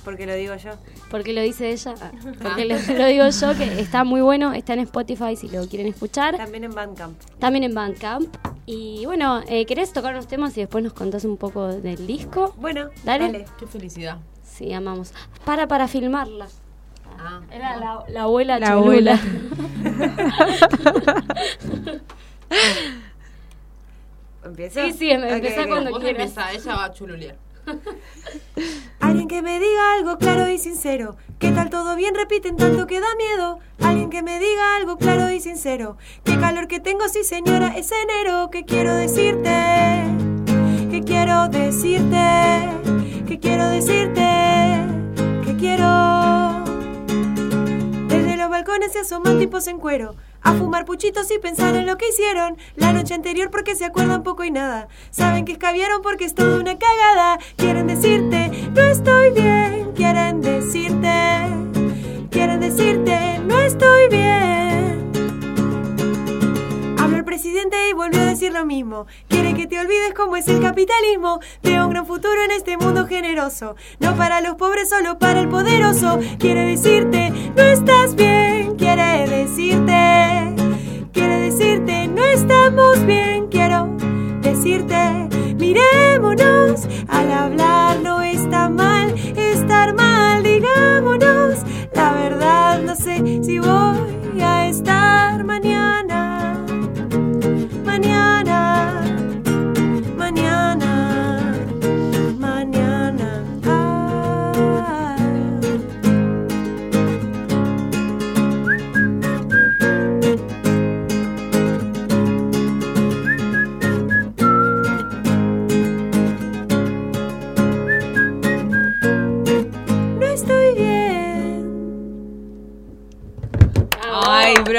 Porque lo digo yo. porque lo dice ella, Ah, porque lo, lo digo yo, que está muy bueno, está en Spotify si lo quieren escuchar, También en Bandcamp. también en Bandcamp. Y bueno, eh, ¿querés tocar unos temas y después nos contás un poco del disco? Bueno, Dale. dale. Qué felicidad. Sí, amamos. Para, para filmarla. Ah. Era la, la abuela La cholula. ¿Empiezo? Sí, sí, em- Ok, empezá ok. cuando Vos quieras. empezá, ella va a chululear. Alguien que me diga algo claro y sincero. ¿Qué tal todo bien? Repiten tanto que da miedo. Alguien que me diga algo claro y sincero. Qué calor que tengo, sí señora, es enero. ¿Qué quiero decirte? ¿Qué quiero decirte? ¿Qué quiero decirte? ¿Qué quiero? Balcones se asoman tipos en cuero. A fumar puchitos y pensar en lo que hicieron la noche anterior porque se acuerdan poco y nada. Saben que escabieron porque es toda una cagada. Quieren decirte, no estoy bien. Quieren decirte, quieren decirte, no estoy bien. Presidente y volvió a decir lo mismo. Quiere que te olvides cómo es el capitalismo. Veo un gran futuro en este mundo generoso. No para los pobres, solo para el poderoso. Quiere decirte, no estás bien. quiere decirte, quiere decirte, no estamos bien, quiero decirte, mirémonos, al hablar no está mal, estar mal, digámonos, la verdad no sé si voy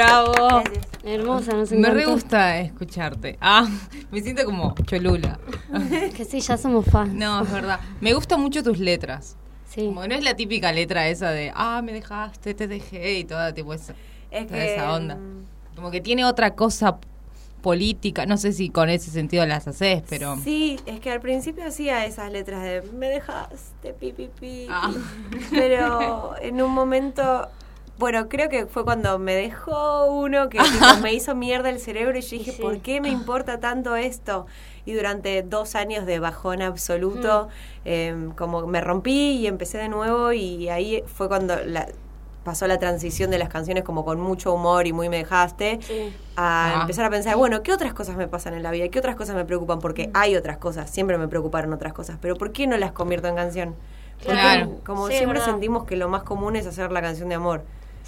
Bravo. Hermosa, nos Me encantó. re gusta escucharte. Ah, me siento como cholula. que sí, ya somos fans. No, es verdad. Me gustan mucho tus letras. Sí. Como no es la típica letra esa de, ah, me dejaste, te dejé y toda tipo esa, Es toda que, esa onda. mm, Como que tiene otra cosa política. No sé si con ese sentido las haces, pero. Sí, es que al principio hacía esas letras de me dejaste, pi, pi, pi. Ah. Pero en un momento, bueno, creo que fue cuando me dejó uno que tipo, me hizo mierda el cerebro y yo dije, ¿por qué me importa tanto esto? Y durante dos años de bajón absoluto, eh, como me rompí y empecé de nuevo y ahí fue cuando la, pasó la transición de las canciones como con mucho humor y muy me dejaste a Ah. empezar a pensar, bueno, ¿qué otras cosas me pasan en la vida? ¿Qué otras cosas me preocupan? Porque hay otras cosas, siempre me preocuparon otras cosas, pero ¿por qué no las convierto en canción? Porque Claro. como Sí, siempre verdad. sentimos que lo más común es hacer la canción de amor.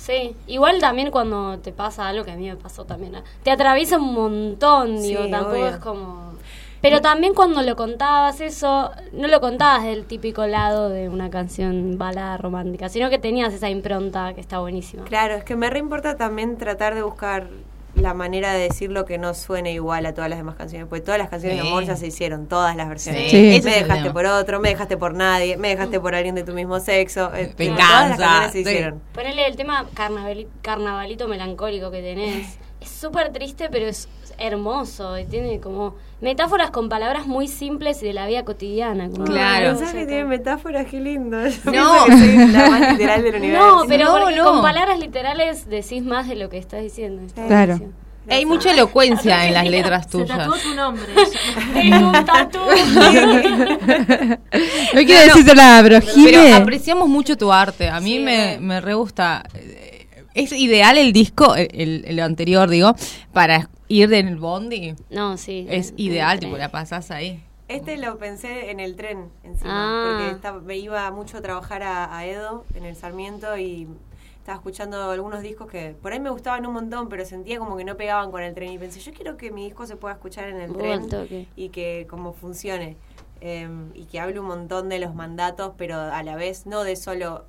Sí, igual también cuando te pasa algo que a mí me pasó también. ¿eh? Te atraviesa un montón, Sí, digo, tampoco obvio. es como... Pero también cuando lo contabas eso, no lo contabas del típico lado de una canción balada romántica, sino que tenías esa impronta que está buenísima. Claro, es que me reimporta también tratar de buscar la manera de decirlo que no suene igual a todas las demás canciones, porque todas las canciones de Sí. amor ya se hicieron, todas las versiones. Sí. Me dejaste por otro, me dejaste por nadie, me dejaste por alguien de tu mismo sexo. eh, Venganza, Todas las canciones se sí. hicieron. Ponele el tema carnavali- carnavalito melancólico que tenés. Es súper triste, pero es hermoso. Y tiene como metáforas con palabras muy simples y de la vida cotidiana. como- Claro. Pensás que tiene metáforas, qué lindo. Yo No. pienso que soy la más literal del universo. No, pero No, con palabras literales decís más de lo que estás diciendo. Está Claro. Hay mucha elocuencia en las letras Se tuyas. tatuó tu nombre. Tengo un tatu. No quiero decirte nada, pero Pero apreciamos mucho tu arte. A mí Sí, me, me re gusta. Es ideal el disco, el, el- el anterior, digo, para ir en el bondi. No, sí. Es en- ideal, en tipo, la pasás ahí. Este lo pensé en el tren encima, Ah. porque estaba- me iba mucho a trabajar a, a Edo en el Sarmiento y estaba escuchando algunos discos que por ahí me gustaban un montón, pero sentía como que no pegaban con el tren y pensé, yo quiero que mi disco se pueda escuchar en el tren toque. y que como funcione eh, y que hable un montón de los mandatos, pero a la vez no de solo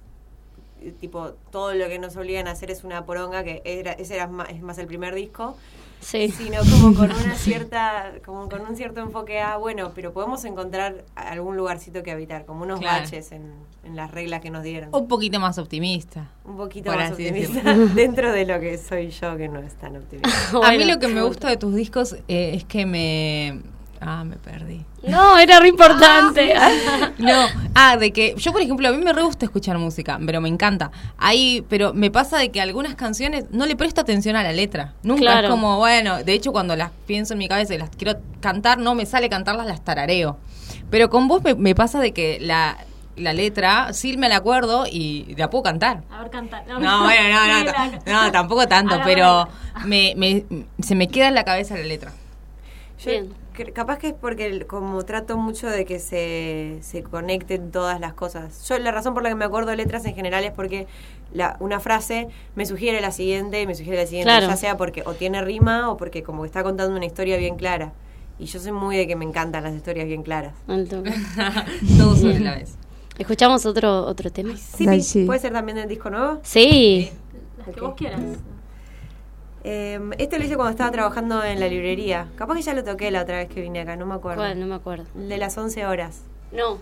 tipo todo lo que nos obligan a hacer es una poronga que era ese era más, es más el primer disco Sí. sino como con una cierta como con un cierto enfoque a bueno pero podemos encontrar algún lugarcito que habitar como unos Claro. baches en, en las reglas que nos dieron Un poquito más optimista. un poquito más optimista dentro de lo que soy yo que no es tan optimista A mí lo que me gusta de tus discos eh, es que me... Ah, me perdí. No, era re importante. No, ah, de que yo por ejemplo a mí me re gusta escuchar música, pero me encanta. Ahí, pero me pasa de que algunas canciones no le presto atención a la letra. Nunca Claro. es como, bueno, de hecho cuando las pienso en mi cabeza y las quiero cantar, no me sale cantarlas, las tarareo. Pero con vos me, me pasa de que la, la letra sí me la acuerdo y la puedo cantar. A ver, canta. No, bueno, no, no, no, tampoco tanto, pero me, me, se me queda en la cabeza la letra. Bien. Capaz que es porque como trato mucho de que se, se conecten todas las cosas. Yo la razón por la que me acuerdo de letras en general es porque la, una frase me sugiere la siguiente y me sugiere la siguiente, Claro. ya sea porque o tiene rima o porque como que está contando una historia bien clara. Y yo soy muy de que me encantan las historias bien claras. Al toque. Todo sobre la vez. ¿Escuchamos otro, otro tema? Sí. sí. ¿Puede ser también del disco nuevo? Sí. Las que vos quieras. Eh, este lo hice cuando estaba trabajando en la librería. Capaz que ya lo toqué la otra vez que vine acá, no me acuerdo. ¿Cuál? No me acuerdo. De las 11 horas. No.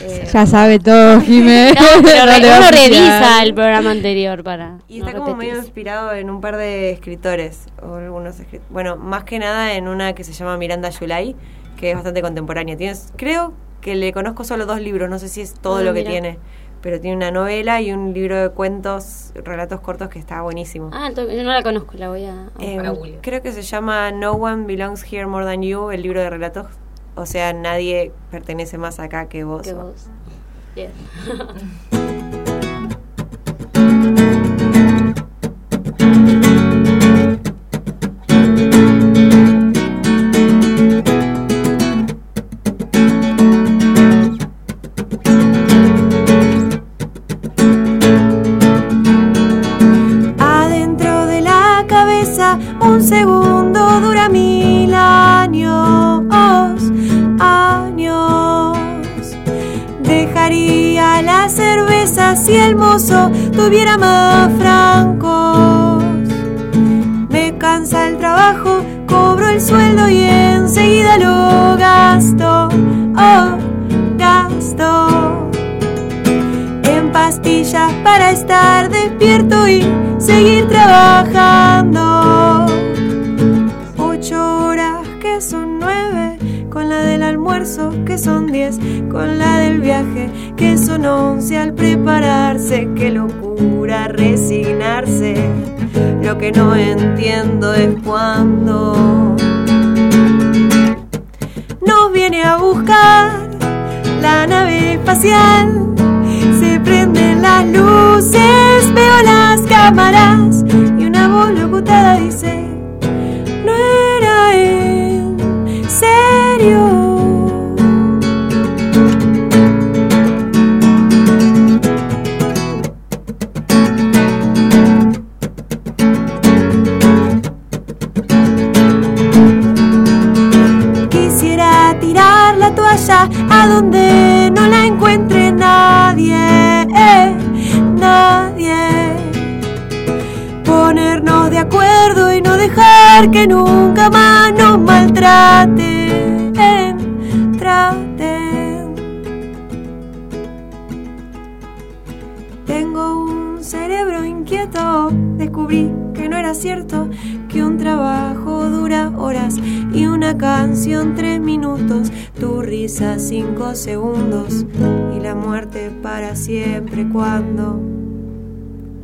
Eh, Ya sabe todo, Jime. No, pero No uno revisa el programa anterior para. Y no está como medio repetirse. inspirado en un par de escritores, o algunos escrit- Bueno, más que nada en una que se llama Miranda Yulay, que es bastante contemporánea. Tienes, creo que le conozco solo dos libros, no sé si es todo Ah, lo que mira. tiene, pero tiene una novela y un libro de cuentos, relatos cortos que está buenísimo. Ah, entonces, yo no la conozco, la voy a... Eh, a- creo que se llama No One Belongs Here More Than You, el libro de relatos. O sea, nadie pertenece más acá que vos. Que vos. Bien.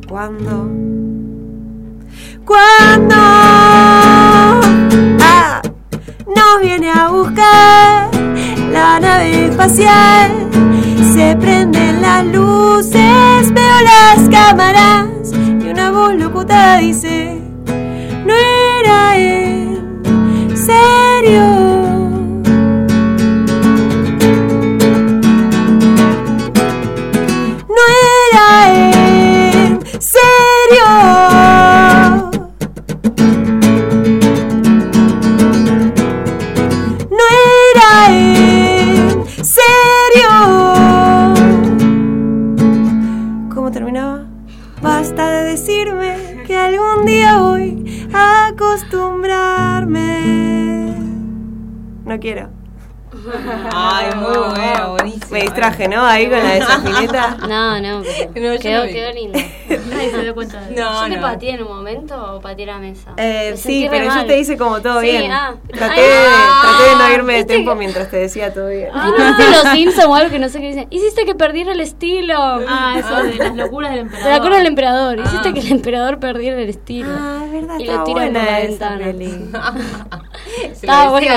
¿Cuándo? ¿Cuándo? Ah, nos viene a buscar la nave espacial. Se prenden las luces, veo las cámaras y una voz locutada dice, no era en distraje, ¿no? Ahí con la. No, no, pero No, quedó, no vi. quedó lindo. Nadie se dio cuenta de No, ¿Yo te no. pateé en un momento o pateé la mesa? Eh, Me sí, pero yo te hice como todo Sí, bien. ah. Traté, Ay, de, ah, traté de no irme de tiempo que- mientras te decía todo bien. Ah, ¿no viste los Simpsons o algo que no sé qué dicen? Hiciste que perdiera el estilo. Ah, eso de las locuras del emperador. ¿Te acuerdas del emperador? Hiciste Ah. que el emperador perdiera el estilo. Ah, es verdad, y lo estaba tiran por buena la esa ventana. Estaba buena.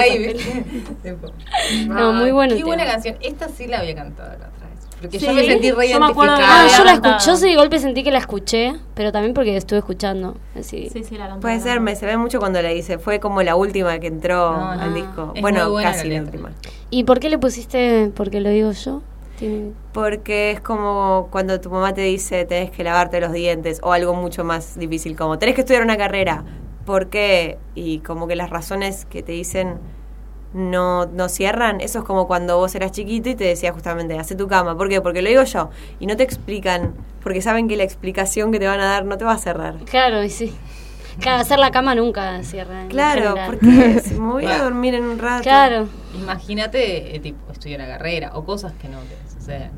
No, muy bueno Qué buena canción. Esta sí la había cantado la otra. Porque Sí, yo me sentí re yo me acuerdo de identificada. Ah, yo la escuché, yo sí de golpe sentí que la escuché, pero también porque estuve escuchando. Así. Sí, sí, la cantó. Puede ser, me se ve mucho cuando la hice. Fue como la última que entró No, no. al disco. Es Bueno, casi la última. ¿Y por qué le pusiste porque lo digo yo? Tiene- Porque es como cuando tu mamá te dice tenés que lavarte los dientes o algo mucho más difícil como tenés que estudiar una carrera. ¿Por qué? Y como que las razones que te dicen no, no cierran. Eso es como cuando vos eras chiquito y te decía justamente, hace tu cama. ¿Por qué? Porque lo digo yo. Y no te explican, porque saben que la explicación que te van a dar no te va a cerrar. Claro, y sí. Claro, hacer la cama nunca cierra. Claro, porque si me voy a dormir en un rato. Claro. Imagínate, eh, tipo, estudiar una carrera o cosas que no te.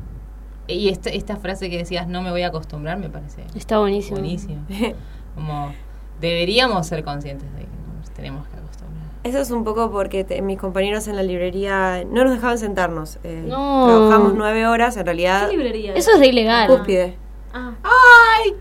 Y esta, esta frase que decías, no me voy a acostumbrar, me parece Está buenísimo. buenísimo. Como deberíamos ser conscientes de que nos tenemos que acostumbrar. Eso es un poco porque te- mis compañeros en la librería no nos dejaban sentarnos. eh, No. Trabajamos nueve horas, en realidad. ¿Qué librería Eso es re ilegal. Cúspide. ¡Ay!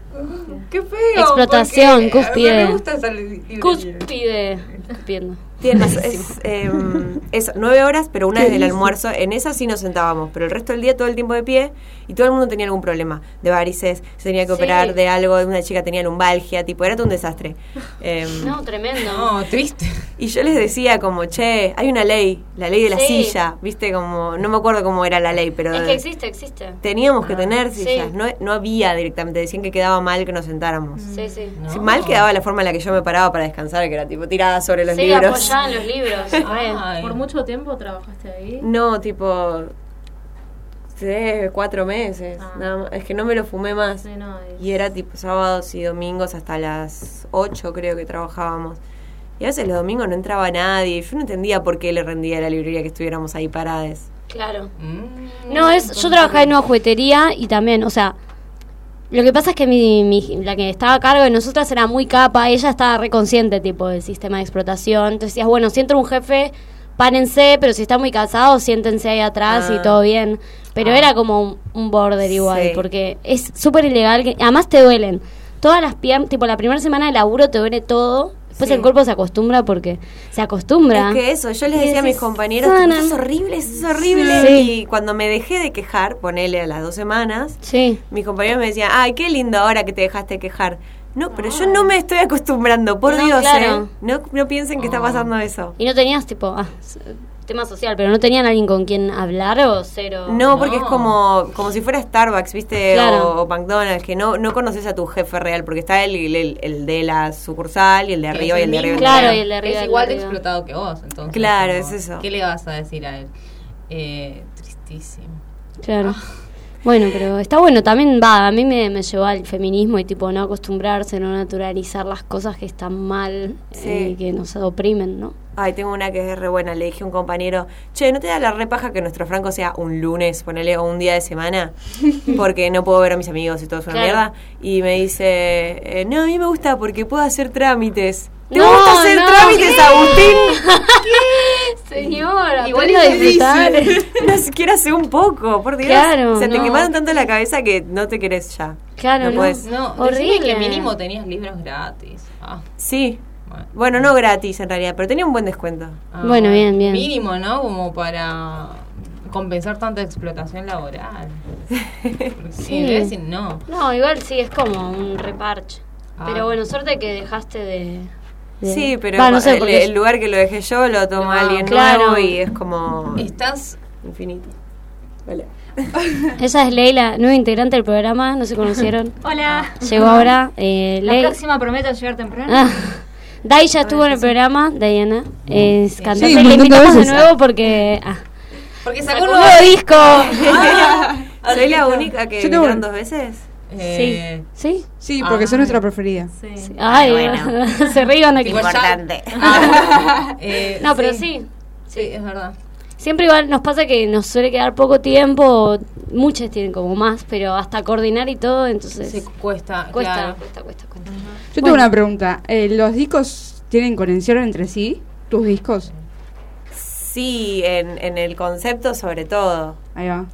¡Qué feo! Explotación, porque, cúspide. Me gusta esa li- librería. Cúspide. Escupiendo. Tienes, es, em, nueve horas, pero una ¿Qué desde el almuerzo. En esa sí nos sentábamos, pero el resto del día todo el tiempo de pie y todo el mundo tenía algún problema. De varices, se tenía que Sí. operar de algo, una chica tenía lumbalgia, tipo, era todo un desastre. Em, No, tremendo. No, triste. Y yo les decía como, che, hay una ley, la ley de la Sí. silla, viste, como, no me acuerdo cómo era la ley, pero Es que existe, existe. teníamos que tener sí. sillas, no, no había directamente, decían que quedaba mal que nos sentáramos. Sí, sí. Sí, mal quedaba la forma en la que yo me paraba para descansar, que era tipo tirada sobre los Sí, libros. En los libros. ¿Por mucho tiempo trabajaste ahí? No, tipo, tres, cuatro meses, nada más. es que no me lo fumé más. Y era tipo sábados y domingos hasta las 8 creo que trabajábamos. Y a veces los domingos no entraba nadie. Yo no entendía por qué le rendía a la librería que estuviéramos ahí paradas. Claro. No, es, yo trabajaba en una juguetería y también, o sea, lo que pasa es que mi, mi- la que estaba a cargo de nosotras era muy capa, ella estaba reconsciente tipo del sistema de explotación. Entonces decías, bueno, si entra un jefe, párense, pero si está muy cansado, siéntense ahí atrás y Ah. todo bien. Pero era como un, un border igual, Sí. porque es súper ilegal, que además te duelen. Todas las piernas, tipo la primera semana de laburo te duele todo, Sí. el cuerpo se acostumbra porque se acostumbra. Es que eso, yo les decía a mis compañeros, tipo, "Sana". "Esto es horrible, es horrible. Sí. Y cuando me dejé de quejar, ponele a las dos semanas, Sí. mis compañeros me decían, ay, qué lindo ahora que te dejaste quejar. No, pero yo no me estoy acostumbrando, por No, Dios, claro. ¿eh? No, no piensen que está pasando eso. Y no tenías tipo, ah, tema social, pero no tenían alguien con quien hablar o cero. No, porque es como, como si fuera Starbucks, ¿viste? Claro. O, o McDonald's, que no, no conoces a tu jefe real, porque está el, el, el de la sucursal y el de arriba es y el de arriba. Claro, y el de arriba, Es igual de explotado que vos, entonces. Claro, como, es eso. ¿Qué le vas a decir a él? Eh, tristísimo. Claro. Bueno, pero está bueno, también va, a mí me, me llevó al feminismo y tipo no acostumbrarse, no naturalizar las cosas que están mal Sí. eh, y que nos oprimen, ¿no? Ay, tengo una que es re buena. Le dije a un compañero, che, ¿no te da la repaja que nuestro franco sea un lunes, ponele, o un día de semana? Porque no puedo ver a mis amigos y todo es una Claro. mierda. Y me dice, eh, no, a mí me gusta porque puedo hacer trámites. ¿Te No, gusta hacer no, trámites, ¿qué? Agustín? Señora, Igual aprenda a es disfrutar. difícil. no siquiera sé un poco, por Dios. Claro, o sea, te no. quemaron tanto la cabeza que no te querés ya. Claro, no. podés. No, Horrible. que mínimo tenías libros gratis. Ah, Sí. Bueno. Bueno, no gratis en realidad, pero tenía un buen descuento. ah, Bueno, bien, bien. Mínimo, ¿no? Como para compensar tanta explotación laboral. Sí. Decir no. No, igual sí, es como un reparche. Ah. Pero bueno, suerte que dejaste de... de- Sí, pero Va, no sé, el, lugar que lo dejé yo lo toma No, alguien claro. nuevo y es como Estás infinito. Vale. Esa es Leila, nueva integrante del programa, no se conocieron. Hola. Llegó ahora. Eh, La próxima prometo llegar temprano. Ah, Dai ya estuvo en el programa, Diana. Es cantante. Sí, Le invitamos de nuevo porque. Ah, Porque sacó un nuevo disco. ¿Soy la única que Yo tengo- vinieron dos veces? Eh, ¿Sí? Sí, porque son nuestra preferida. Sí. Ay, Bueno. se rían aquí. Importante. Ah, eh, No, pero sí. Sí, es verdad. Siempre igual nos pasa que nos suele quedar poco tiempo. Muchos tienen como más, pero hasta coordinar y todo, entonces. Se cuesta, cuesta, claro. cuesta, cuesta, cuesta. Yo tengo una pregunta. Eh, ¿Los discos tienen conexión entre sí? ¿Tus discos? Sí, en, en el concepto sobre todo. Ahí va.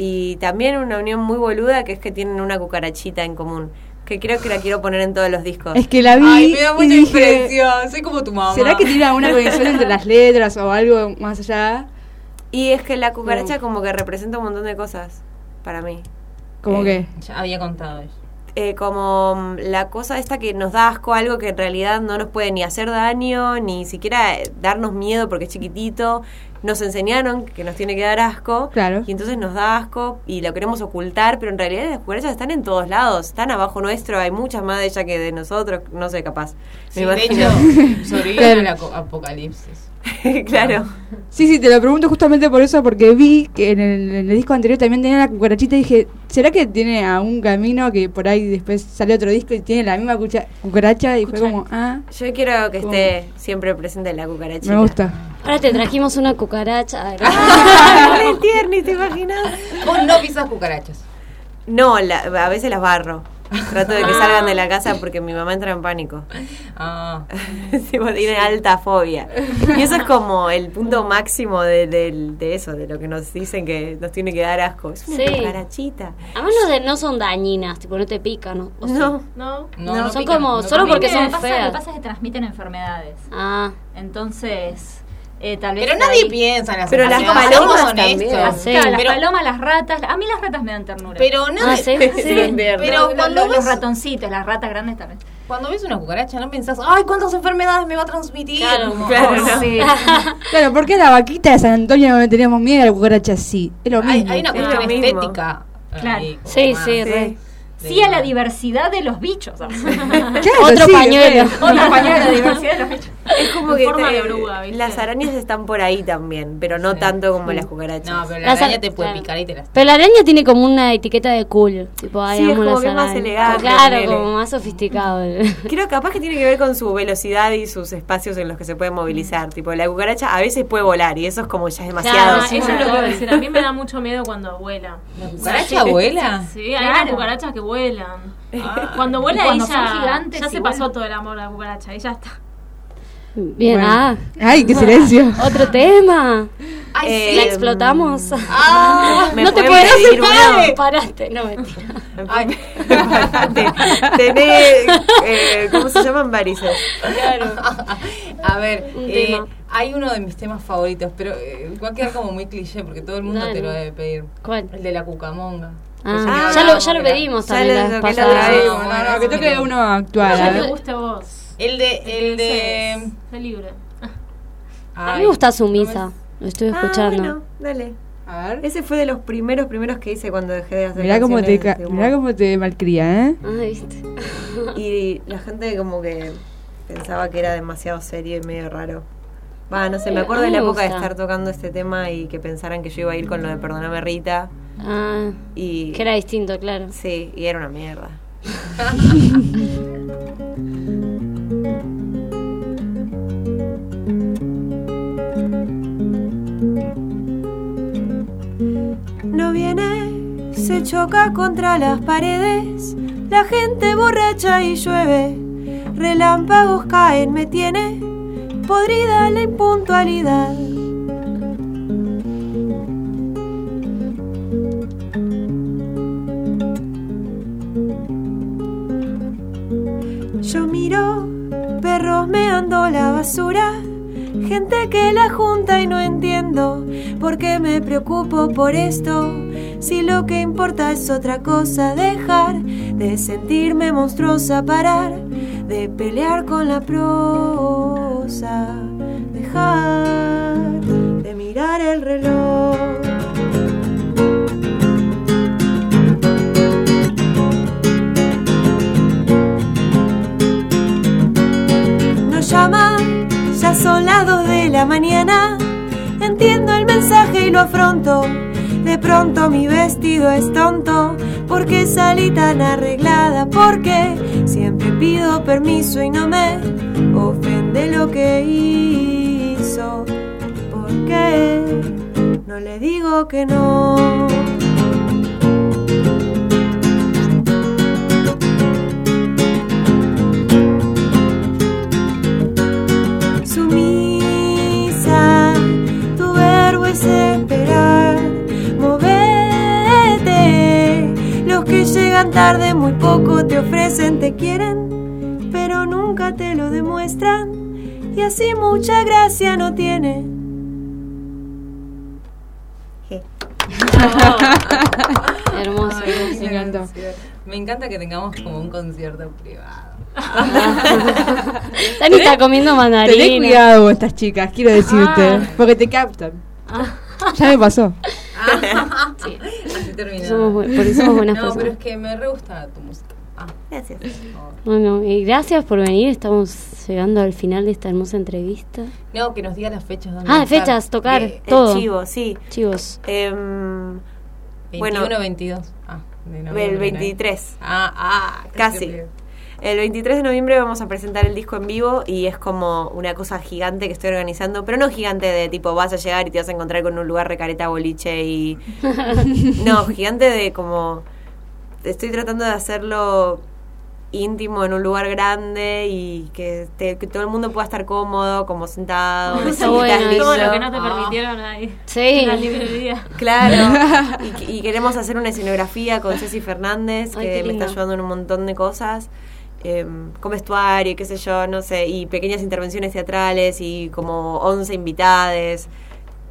Y también una unión muy boluda que es que tienen una cucarachita en común. Que creo que la quiero poner en todos los discos. Es que la vi Ay, me da mucha impresión. Soy como tu mamá. ¿será que tiene alguna conexión entre las letras o algo más allá? Y es que la cucaracha como que representa un montón de cosas para mí. Como Eh, que... Ya había contado eso. Eh, como mm, la cosa esta que nos da asco, algo que en realidad no nos puede ni hacer daño, ni siquiera eh, darnos miedo porque es chiquitito. Nos enseñaron que nos tiene que dar asco. Claro. Y entonces nos da asco y lo queremos ocultar, pero en realidad las cucarachas están en todos lados, están abajo nuestro, hay muchas más de ellas que de nosotros, no sé, capaz. Sí, de hecho, sobrevivieron Claro. al aco- apocalipsis. claro. Sí, sí, te lo pregunto justamente por eso, porque vi que en el, en el disco anterior también tenía la cucarachita y dije, ¿será que tiene a un camino que por ahí después sale otro disco y tiene la misma cucha- cucaracha? Y fue como, ah, Yo quiero que esté siempre presente la cucarachita. me gusta. Ahora te trajimos una cucaracha. Ay, re tierni, ¿te imaginas? Vos no pisas cucarachas. No, la- a veces las barro. Trato de que salgan de la casa porque mi mamá entra en pánico. Ah. Tipo, tiene alta fobia. Y eso es como el punto máximo de, del- de eso, de lo que nos dicen que nos tiene que dar asco. Es una Sí. cucarachita. Además no, de- no son dañinas, tipo no te pican, ¿no? O sí. No. No, No, son como, solo A porque son feas. Lo que pasa es que transmiten enfermedades. Ah. Entonces, eh, tal vez. Pero nadie ahí- piensa en las Pero las palomas también. honestos. Sí. Claro, las Pero- palomas, las ratas. A mí las ratas me dan ternura. Pero nada. Ah, ¿sí? Sí, Pero pero cuando los, ves- ratoncitos, las ratas grandes también. Cuando ves una cucaracha no pensás, ay, cuántas enfermedades me va a transmitir. Claro, claro, oh, no. sí. Claro, ¿por qué a la vaquita de San Antonio no le teníamos miedo a la cucaracha así? Es lo Hay, mismo. hay una Es cuestión estética. Claro. ahí, como Sí, más sí, de- a la diversidad de los bichos. Claro, Otro sí, pañuelo. Otro pañuelo, la diversidad de los bichos. Es como En que forma te- de oruga, ¿viste? las arañas están por ahí también, pero no Sí. tanto como las cucarachas. No, pero la Las araña ar- te puede claro. picar y te las Pero la araña tiene como una etiqueta de cool. Tipo, ay, Sí, es como las que más elegante, Claro, como más sofisticado. Creo capaz que tiene que ver con su velocidad y sus espacios en los que se puede movilizar. Tipo, la cucaracha a veces puede volar y eso es como ya es demasiado. Claro, Ah, sí, eso es lo que iba a decir. A mí me da mucho miedo cuando vuela. ¿La cucaracha vuela? Sí, hay cucarachas que vuelan. Ah. Cuando vuela cuando ya, gigantes ya se pasó vuelan. todo el amor a la cucaracha y ya está. Bien, Bueno. ah. Ay, qué silencio. Otro tema. Ay, Eh, sí. La explotamos. Ah, ¿Me no te puedes pedir uno? Paraste, no mentira. Ay. Tenés, eh, ¿cómo se llaman? Varices. Claro. A ver, Un eh, tema. hay uno de mis temas favoritos, pero eh, va a quedar como muy cliché porque todo el mundo Dale. te lo debe pedir. ¿Cuál? El de la cucamonga. Ah, Eso ya, lo, ya lo pedimos Ya también la que vez lo pasada. traemos. No, bueno, no, no, que toque uno Ya actual. te a ver. guste a vos. El de, el de. Libre. A mí me gusta su misa. Lo estoy Ah, escuchando. bueno, dale. A ver. Ese fue de los primeros primeros que hice cuando dejé de hacer Mirá cómo, te, mirá cómo te malcría, ¿eh? Ah, viste. Y la gente como que pensaba que era demasiado serio y medio raro. Va, no sé, me Eh, acuerdo de la época de gusta. estar tocando este tema y que pensaran que yo iba a ir con lo de Perdóname Rita. Ah, Y que era distinto, claro. sí, y era una mierda. No viene, se choca contra las paredes, la gente borracha y llueve, relámpagos caen, me tiene podrida la impuntualidad. Meando la basura, gente que la junta y no entiendo por qué me preocupo por esto. Si lo que importa es otra cosa, dejar de sentirme monstruosa, parar de pelear con la prosa, dejar de mirar el reloj. De pronto mi vestido es tonto. Porque salí tan arreglada? Porque siempre pido permiso y no me ofende lo que hizo. Porque no le digo que no. Llegan tarde muy poco te ofrecen, te quieren, pero nunca te lo demuestran. Y así mucha gracia no tiene. Je. Hermoso. Ay, me encantó. Me encanta que tengamos como un concierto privado. Dani está comiendo Tenés mandarina. cuidado con estas chicas, quiero decirte. Ah. Porque te captan. Ya me pasó. Sí. Somos bu- por eso somos buenas no, personas. pero es que me re gusta tu música. Ah. Gracias. Bueno, y gracias por venir. Estamos llegando al final de esta hermosa entrevista. No, que nos diga las fechas. donde Ah, va a estar. fechas, tocar, El todo. chivo, sí. Chivos. Em, 21, bueno, 22. Ah, de noviembre, el ¿no? 23. Ah, ah, Casi. El 23 de noviembre vamos a presentar el disco en vivo y es como una cosa gigante que estoy organizando, pero no gigante de tipo vas a llegar y te vas a encontrar con un lugar recareta boliche y... No, gigante de como... estoy tratando de hacerlo íntimo en un lugar grande y que, te- que todo el mundo pueda estar cómodo, como sentado, bueno, todo lo que no te permitieron ahí. Sí. En la librería. Claro, y, y queremos hacer una escenografía con Ceci Fernández, Ay, que me está ayudando en un montón de cosas, eh, con vestuario, qué sé yo, no sé, y pequeñas intervenciones teatrales y como 11 invitades,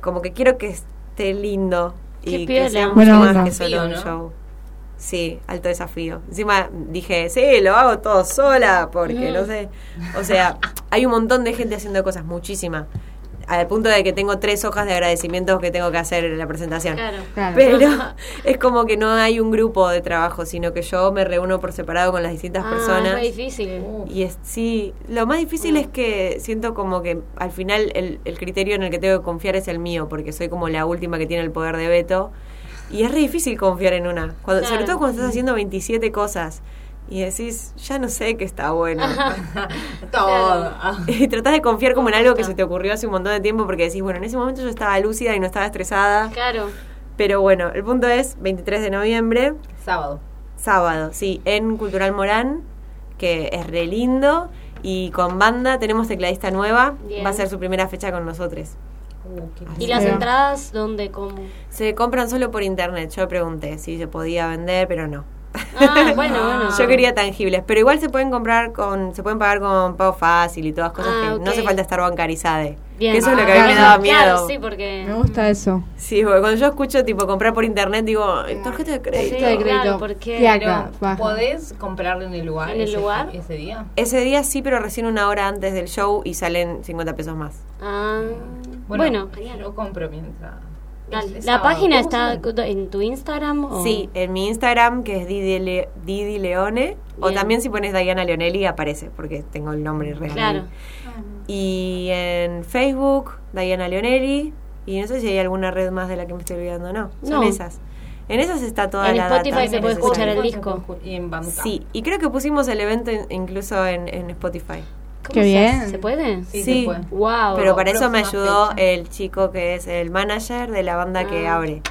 como que quiero que esté lindo Qué y piola. que sea mucho más onda. que solo un show. Sí, alto desafío. Encima dije, sí, lo hago todo sola, porque Mm. no sé. O sea, hay un montón de gente haciendo cosas, muchísima. Al punto de que tengo tres hojas de agradecimientos que tengo que hacer en la presentación. Claro. Claro. Pero es como que no hay un grupo de trabajo, sino que yo me reúno por separado con las distintas Ah, personas. es re difícil. Y es, sí, lo más difícil es que siento como que al final el, el criterio en el que tengo que confiar es el mío, porque soy como la última que tiene el poder de veto. Y es re difícil confiar en una, cuando, sobre todo cuando estás haciendo 27 cosas y decís, ya no sé qué está bueno. Todo. y tratás de confiar como en algo que se te ocurrió hace un montón de tiempo, porque decís, bueno, en ese momento yo estaba lúcida y no estaba estresada. Claro. Pero bueno, el punto es 23 de noviembre, Sábado. sábado, sí, en Cultural Morán, que es re lindo. Y con banda tenemos tecladista nueva, Bien. va a ser su primera fecha con nosotros. ¿Y las Pero- entradas dónde? ¿Cómo? Se compran solo por internet, yo pregunté si se podía vender, pero no. Ah, bueno, bueno. Yo quería tangibles, pero igual se pueden comprar con, se pueden pagar con pago fácil y todas cosas Ah, que no hace falta estar bancarizada. Bien. Que eso es lo que a Ah, mí me claro. daba miedo. Claro, sí, porque... Me gusta eso. Sí, porque cuando yo escucho tipo comprar por internet digo, tarjeta de crédito. Sí, Tarjeta de crédito. claro, porque... Pero. ¿podés comprarlo en el lugar? ¿En el ese- lugar? Ese día. Ese día sí, pero recién una hora antes del show y salen 50 pesos más. Ah, bueno, yo compro mientras. Dale. ¿La sábado. página ¿Cómo se está en tu Instagram? O? Sí, en mi Instagram, que es Didi, Le- Didi Leone, o también si pones Diana Leonelli aparece, porque tengo el nombre real. Claro. Y en Facebook, Diana Leonelli, y no sé si hay alguna red más de la que me estoy olvidando, no, son No. esas. En esas está toda En la Spotify data se puede escuchar el disco. Y en Bandcamp. Sí, y creo que pusimos el evento in- incluso en, en Spotify. ¿Cómo Qué se bien. hace? ¿Se puede? Sí, Sí. se puede. Wow. Pero para eso me ayudó fecha. el chico que es el manager de la banda que Ah. abre.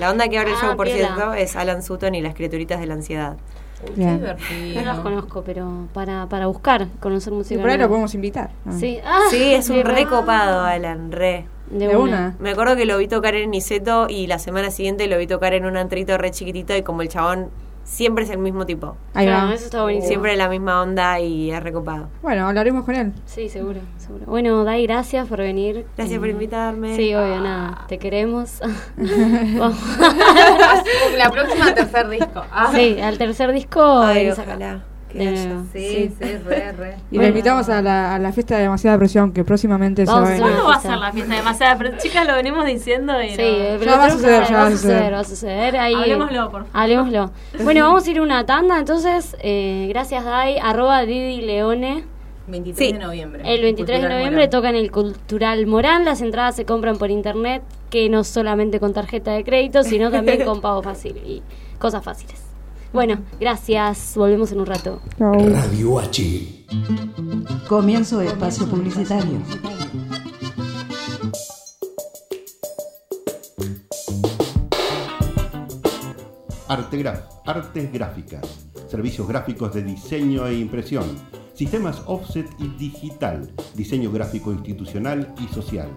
La banda que abre el Ah, show, por piola. cierto, es Alan Sutton y las criaturitas de la ansiedad. Uy, qué divertido. No los conozco, pero para, para buscar, conocer Y música. por ahí lo podemos invitar. Ah. Sí, ah, Sí, es un de re verdad. copado, Alan, re. De, De una. una. Me acuerdo que lo vi tocar en Niceto y la semana siguiente lo vi tocar en un antrito re chiquitito y como el chabón siempre es el mismo tipo. Ahí Claro, va. eso está buenísimo. Siempre la misma onda y es recopado. Bueno, hablaremos con él. Sí, seguro, seguro. Bueno, Dai, gracias por venir. Gracias por invitarme. Sí, obvio, nada. Te queremos. La próxima tercer disco. Ah. Sí, al tercer disco. Ay, ojalá. De nuevo. Sí, sí, re, re. Y lo invitamos a la, a la fiesta de demasiada presión que próximamente Vamos a se hacer va a ¿Cuándo va a ser la fiesta demasiada? Pero chicas, lo venimos diciendo y Sí, no. eh, pero Ya va suceder, ya va a suceder. va a suceder. Ahí, Hablemoslo, por favor. Hablemoslo. Bueno, vamos a ir a una tanda, entonces, eh, gracias Dai, arroba Didi Leone. 23 Sí. de noviembre. El 23 de noviembre Morán. toca en el Cultural Morán, las entradas se compran por internet, que no solamente con tarjeta de crédito, sino también con pago fácil y cosas fáciles. Bueno, gracias, volvemos en un rato. Radio H. Comienzo de espacio publicitario. Artegraf, artes gráficas, servicios gráficos de diseño e impresión, sistemas offset y digital, diseño gráfico institucional y social,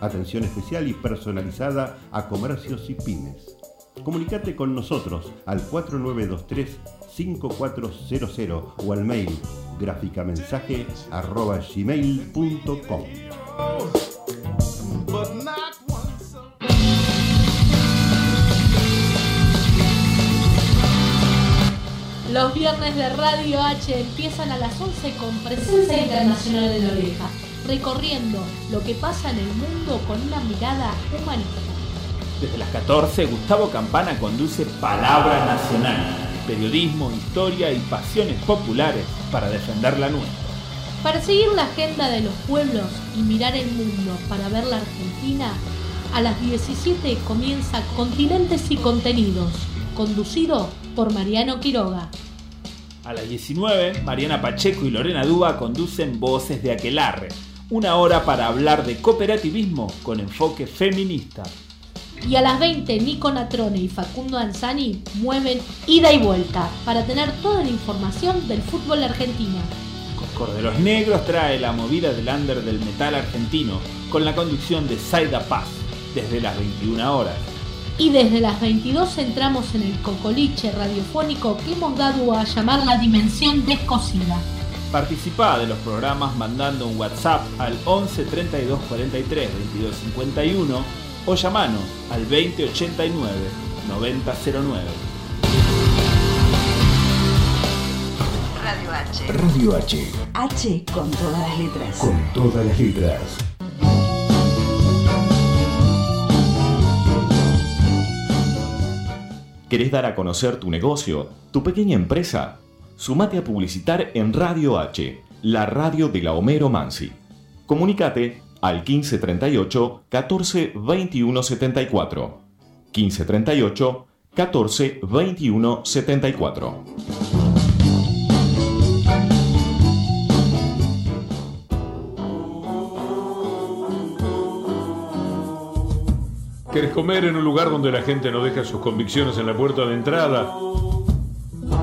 atención especial y personalizada a comercios y pymes. Comunicate con nosotros al 4923-5400 o al mail gráficamensaje arroba gmail.com. Los viernes de Radio H empiezan a las 11 con presencia internacional de la oreja, recorriendo lo que pasa en el mundo con una mirada humanista. Desde las 14, Gustavo Campana conduce Palabra Nacional, periodismo, historia y pasiones populares para defender la nuestra. Para seguir la agenda de los pueblos y mirar el mundo para ver la Argentina, a las 17 comienza Continentes y Contenidos, conducido por Mariano Quiroga. A las 19, Mariana Pacheco y Lorena Duba conducen Voces de Aquelarre, una hora para hablar de cooperativismo con enfoque feminista. Y a las 20, Nico Natrone y Facundo Anzani mueven ida y vuelta para tener toda la información del fútbol argentino. Corderos Negros trae la movida del under del metal argentino con la conducción de Saida Paz desde las 21 horas. Y desde las 22 entramos en el cocoliche radiofónico que hemos dado a llamar la dimensión descosida. Participá de los programas mandando un WhatsApp al 11 32 43 22 51 o llamanos al 20 89 9009. Radio H. Radio H, H con todas las letras. con todas las letras. ¿Querés dar a conocer tu negocio, tu pequeña empresa? Sumate a publicitar en Radio H, la radio de la Homero Mansi. Comunicate al 1538 14 21 74. 1538 14 21 74. ¿Querés comer en un lugar donde la gente no deja sus convicciones en la puerta de entrada?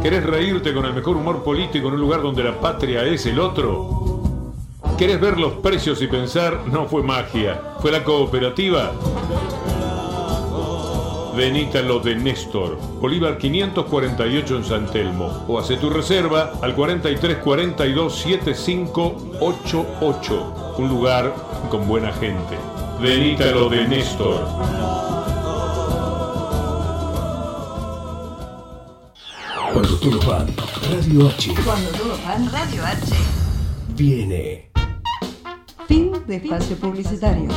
¿Querés reírte con el mejor humor político en un lugar donde la patria es el otro? ¿Querés ver los precios y pensar, no fue magia, fue la cooperativa? Venite a lo de Néstor, Bolívar 548 en San Telmo, o hace tu reserva al 43 42 7588, un lugar con buena gente. Venite a lo de Néstor. Cuando todos van, Radio H Cuando todos van, Radio H. viene. Fin de espacio publicitario.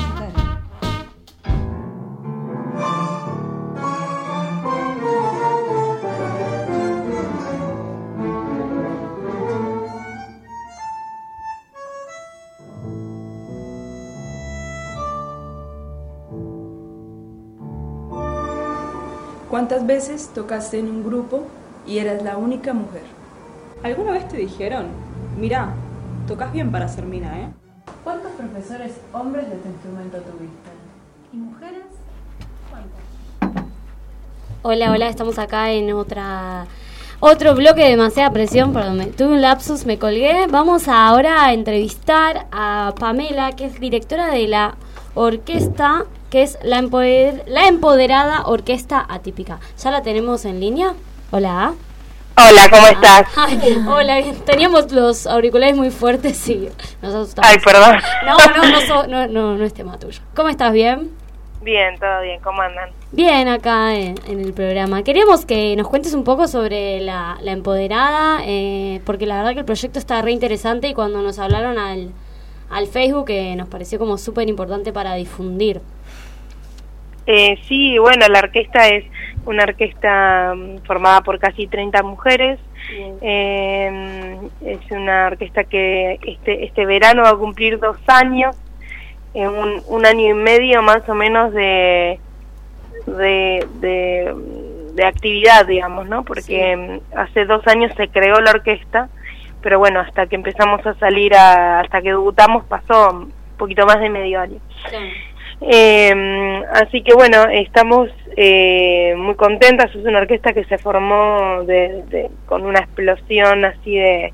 ¿Cuántas veces tocaste en un grupo y eras la única mujer? ¿Alguna vez te dijeron, mira, tocas bien para ser mina, eh? ¿Cuántos profesores hombres de tu instrumento tuviste? ¿Y mujeres? Hola, hola, estamos acá en otra otro bloque de demasiada presión, perdón, me- tuve un lapsus, me colgué. Vamos ahora a entrevistar a Pamela, que es directora de la orquesta, que es la, empoder- la empoderada Orquesta Atípica. ¿Ya la tenemos en línea? Hola. Hola, ¿cómo estás? Ay, hola, teníamos los auriculares muy fuertes y nos asustamos. Ay, perdón. No, no, no, so- no, no, no es tema tuyo. ¿Cómo estás? ¿Bien? Bien, todo bien, ¿cómo andan? Bien, acá en, en el programa. Queríamos que nos cuentes un poco sobre la, la empoderada, eh, porque la verdad que el proyecto está re interesante y cuando nos hablaron al, al Facebook eh, nos pareció como súper importante para difundir. Eh, sí, bueno, la orquesta es una orquesta mm, formada por casi 30 mujeres. Eh, es una orquesta que este, este verano va a cumplir dos años, eh, un, un año y medio más o menos de, de, de, de actividad, digamos, ¿no? Porque mm, hace dos años se creó la orquesta, pero bueno, hasta que empezamos a salir, a, hasta que debutamos pasó un poquito más de medio año. Eh, así que bueno, estamos eh, muy contentas. Es una orquesta que se formó de, con una explosión así de,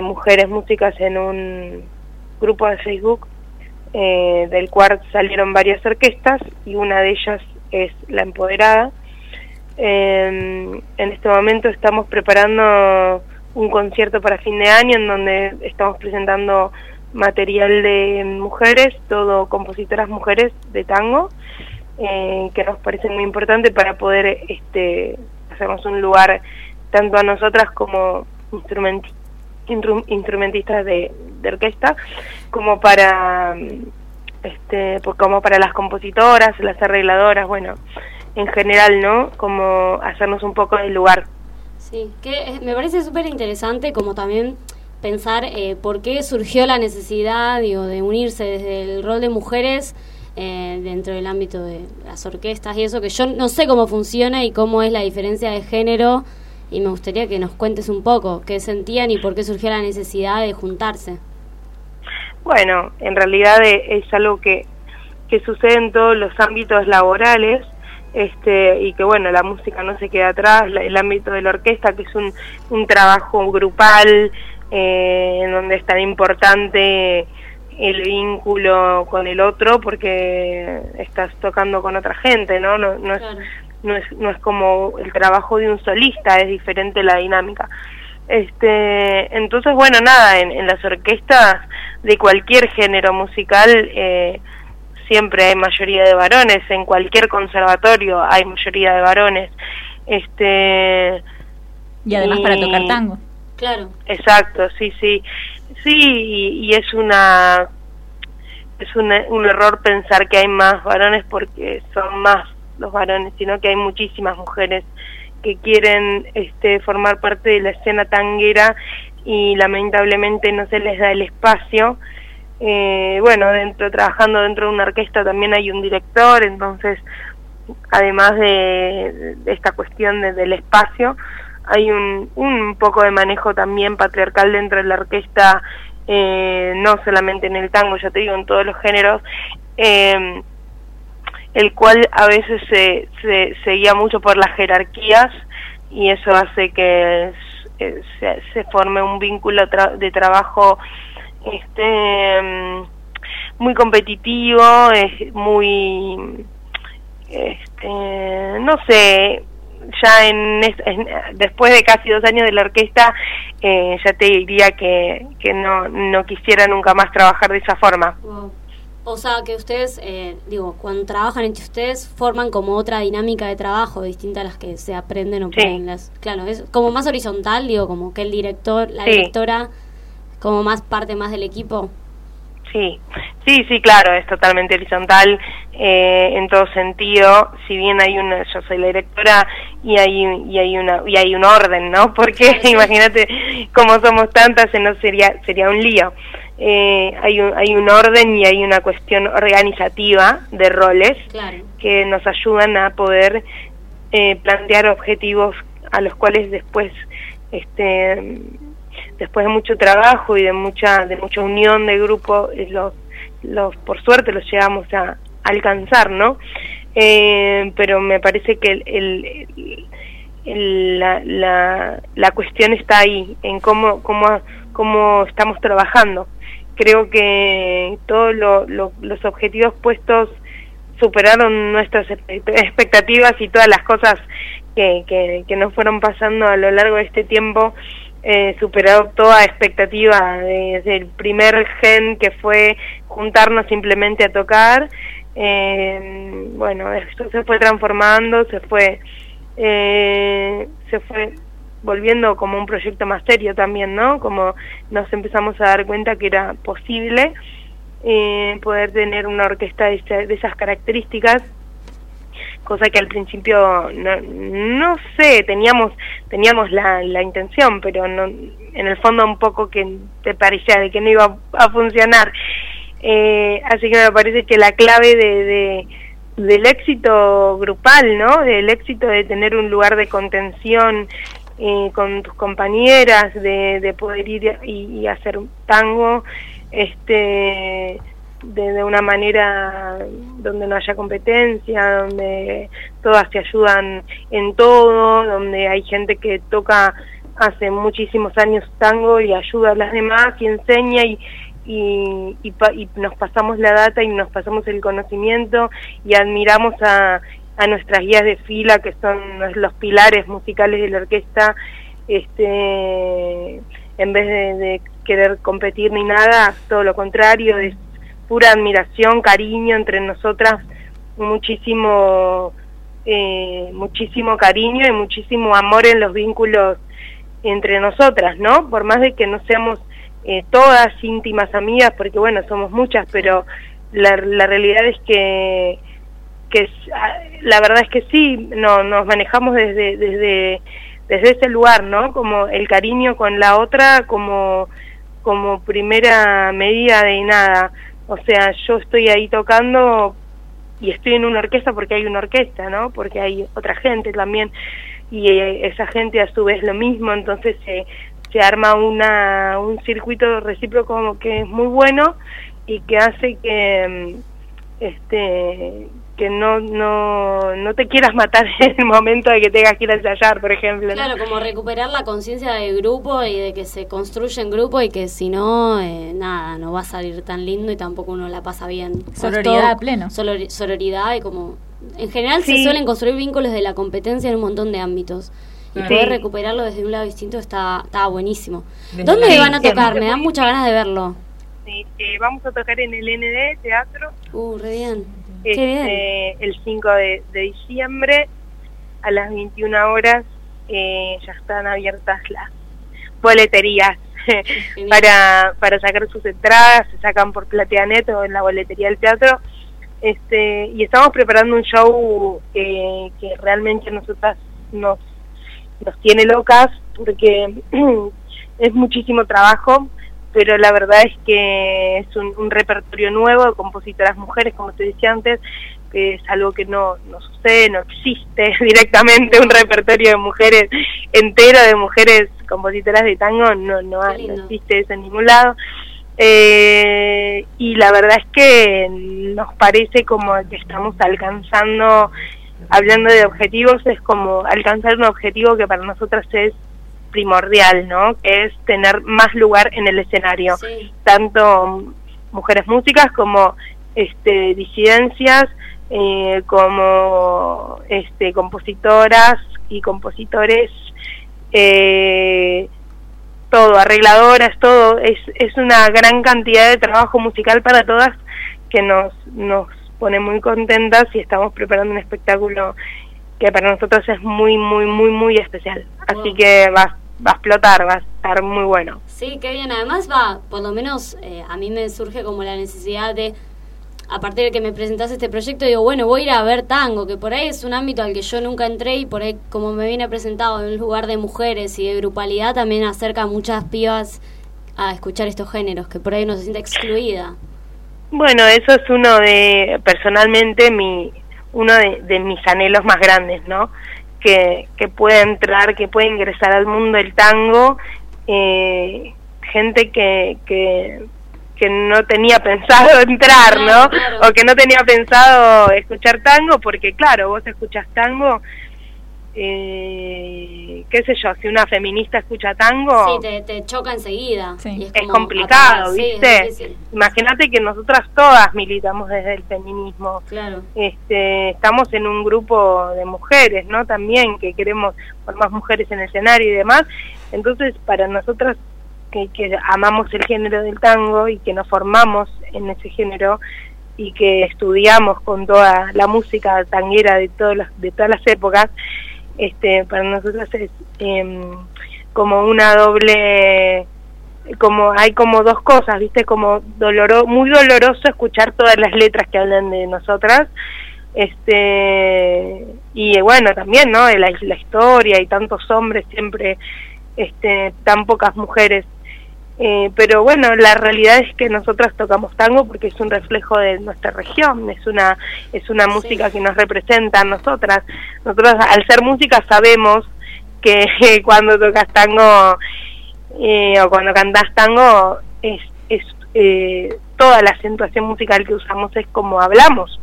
mujeres músicas en un grupo de Facebook, eh, del cual salieron varias orquestas y una de ellas es La Empoderada. Eh, en este momento estamos preparando un concierto para fin de año en donde estamos presentando material de mujeres, todo compositoras mujeres de tango, eh, que nos parece muy importante para poder este, hacernos un lugar tanto a nosotras como instrumenti- instru- instrumentistas de, orquesta, como para este, pues como para las compositoras, las arregladoras, bueno, en general, ¿no? Como hacernos un poco del lugar. Sí, que eh, me parece súper interesante como también pensar eh, por qué surgió la necesidad digo, de unirse desde el rol de mujeres eh, dentro del ámbito de las orquestas y eso, que yo no sé cómo funciona y cómo es la diferencia de género y me gustaría que nos cuentes un poco qué sentían y por qué surgió la necesidad de juntarse. Bueno, en realidad eh, es algo que que sucede en todos los ámbitos laborales este y que bueno la música no se queda atrás el ámbito de la orquesta que es un, un trabajo grupal eh, en donde es tan importante el vínculo con el otro porque estás tocando con otra gente no no, no es no es no es como el trabajo de un solista es diferente la dinámica. Este entonces bueno nada en, en las orquestas de cualquier género musical eh, siempre hay mayoría de varones en cualquier conservatorio hay mayoría de varones. Este Y además para tocar tango. Claro. Exacto, sí, sí. Sí, y, y es una es un, un error pensar que hay más varones porque son más los varones, sino que hay muchísimas mujeres que quieren este formar parte de la escena tanguera y lamentablemente no se les da el espacio. Eh, bueno, dentro trabajando dentro de una orquesta también hay un director, entonces además de, esta cuestión de- del espacio, hay un, un poco de manejo también patriarcal dentro de la orquesta, eh, no solamente en el tango, ya te digo, en todos los géneros, eh, el cual a veces se, se, guía mucho por las jerarquías y eso hace que eh, se, se forme un vínculo tra- de trabajo este mm, muy competitivo, es muy este, no sé, ya en, en- después de casi dos años de la orquesta, eh, ya te diría que, que no, no quisiera nunca más trabajar de esa forma. Wow. O sea, que ustedes, eh, digo, cuando trabajan entre ustedes, forman como otra dinámica de trabajo distinta a las que se aprenden o Sí. ponen las. Claro, es como más horizontal, digo, como que el director, la Sí. directora, como más parte más del equipo. Sí, sí, sí, claro, es totalmente horizontal eh, en todo sentido. Si bien hay una, yo soy la directora y hay y hay una y hay un orden, ¿no? Porque imagínate como somos tantas, no sería sería un lío. Eh, hay un hay un orden y hay una cuestión organizativa de roles Claro. que nos ayudan a poder eh, plantear objetivos a los cuales después este después de mucho trabajo y de mucha de mucha unión de grupo eh, los los por suerte los llegamos a alcanzar no Eh, pero me parece que el, el- la, la, la cuestión está ahí en cómo cómo cómo estamos trabajando. Creo que todos lo- lo- los objetivos puestos superaron nuestras expectativas y todas las cosas que, que, que nos fueron pasando a lo largo de este tiempo eh, superó toda expectativa desde el primer gen que fue juntarnos simplemente a tocar. Eh, bueno esto se fue transformando se fue eh, se fue volviendo como un proyecto más serio también no como nos empezamos a dar cuenta que era posible eh, poder tener una orquesta de, de esas características cosa que al principio no, no sé teníamos teníamos la, la intención pero no en el fondo un poco que te parecía de que no iba a funcionar. Eh, así que me parece que la clave de, de- del éxito grupal no del éxito de tener un lugar de contención eh, con tus compañeras de, de poder ir y, y hacer tango este de, de una manera donde no haya competencia, donde todas se ayudan en todo, donde hay gente que toca hace muchísimos años tango y ayuda a las demás y enseña y, y, y, y nos pasamos la data y nos pasamos el conocimiento y admiramos a, a nuestras guías de fila que son los- los pilares musicales de la orquesta este en vez de, de querer competir ni nada todo lo contrario es pura admiración cariño entre nosotras muchísimo eh, muchísimo cariño y muchísimo amor en los vínculos entre nosotras no por más de que no seamos eh, todas íntimas amigas porque bueno somos muchas pero la, la realidad es que que ah, la verdad es que sí no nos manejamos desde desde desde ese lugar no como el cariño con la otra como como primera medida de nada o sea yo estoy ahí tocando y estoy en una orquesta porque hay una orquesta no porque hay otra gente también. Y eh, esa gente a su vez lo mismo. Entonces se se arma una un circuito recíproco como que es muy bueno y que hace que mm, este que no no no te quieras matar en el momento de que tengas que ir a ensayar, por ejemplo. ¿no? Claro, como recuperar la conciencia del grupo y de que se construye en grupo y que si no, eh, nada, no va a salir tan lindo y tampoco uno la pasa bien. Sororidad todo- a pleno. sororidad y como... En general se suelen construir vínculos de la competencia en un montón de ámbitos. Y Sí. poder recuperarlo desde un lado distinto está, está buenísimo. Desde ¿Dónde van a tocar? Me dan muchas ganas de verlo. Sí, eh, vamos a tocar en el ND Teatro. Uh, re bien. Este. El 5 de, de diciembre a las 21 horas eh, ya están abiertas las boleterías para, para sacar sus entradas, se sacan por Plateanet o en la boletería del teatro. Este, y estamos preparando un show eh, que realmente a nosotras nos, nos tiene locas porque es muchísimo trabajo, pero la verdad es que es un, un repertorio nuevo de compositoras mujeres, como te decía antes, que es algo que no, no sucede, no existe directamente un repertorio de mujeres entero, de mujeres compositoras de tango, no, no, hay, no existe eso en ningún lado. Eh, y la verdad es que nos parece como que estamos alcanzando, hablando de objetivos, es como alcanzar un objetivo que para nosotras es primordial, ¿no? Que es tener más lugar en el escenario, tanto mujeres músicas como este disidencias, eh, como este compositoras y compositores, eh, todo, arregladoras, todo, es, es una gran cantidad de trabajo musical para todas que nos, nos pone muy contentas y estamos preparando un espectáculo que para nosotros es muy, muy, muy, muy especial. Así que va, va a explotar, va a estar muy bueno. Sí, qué bien. Además va, por lo menos eh, a mí me surge como la necesidad de, a partir de que me presentase este proyecto, digo, bueno, voy a ir a ver tango, que por ahí es un ámbito al que yo nunca entré y por ahí como me viene presentado en un lugar de mujeres y de grupalidad, también acerca a muchas pibas a escuchar estos géneros, que por ahí uno se siente excluida. Bueno, eso es uno de, personalmente, mi uno de, de mis anhelos más grandes, ¿no? Que, que pueda entrar, que pueda ingresar al mundo del tango, eh, gente que, que, que no tenía pensado entrar, ¿no? O que no tenía pensado escuchar tango, porque claro, vos escuchas tango, eh, qué sé yo, si una feminista escucha tango, Sí, te, te choca enseguida. y es, complicado, sí, ¿viste? difícil. Imagínate que nosotras todas militamos desde el feminismo. Claro. Este, estamos en un grupo de mujeres, ¿no? También que queremos por más mujeres en el escenario y demás. Entonces, para nosotras que, que amamos el género del tango y que nos formamos en ese género y que estudiamos con toda la música tanguera de todas las, de todas las épocas, este, para nosotros es em, como una doble como hay como dos cosas, ¿viste? Como doloro, muy doloroso escuchar todas las letras que hablan de nosotras. Este y bueno, también, ¿no? La, la historia y tantos hombres siempre este tan pocas mujeres. Eh, pero bueno, la realidad es que nosotras tocamos tango porque es un reflejo de nuestra región, es una es una música que nos representa a nosotras. Nosotros al ser música sabemos que cuando tocas tango eh, o cuando cantás tango es, es eh, toda la acentuación musical que usamos es como hablamos.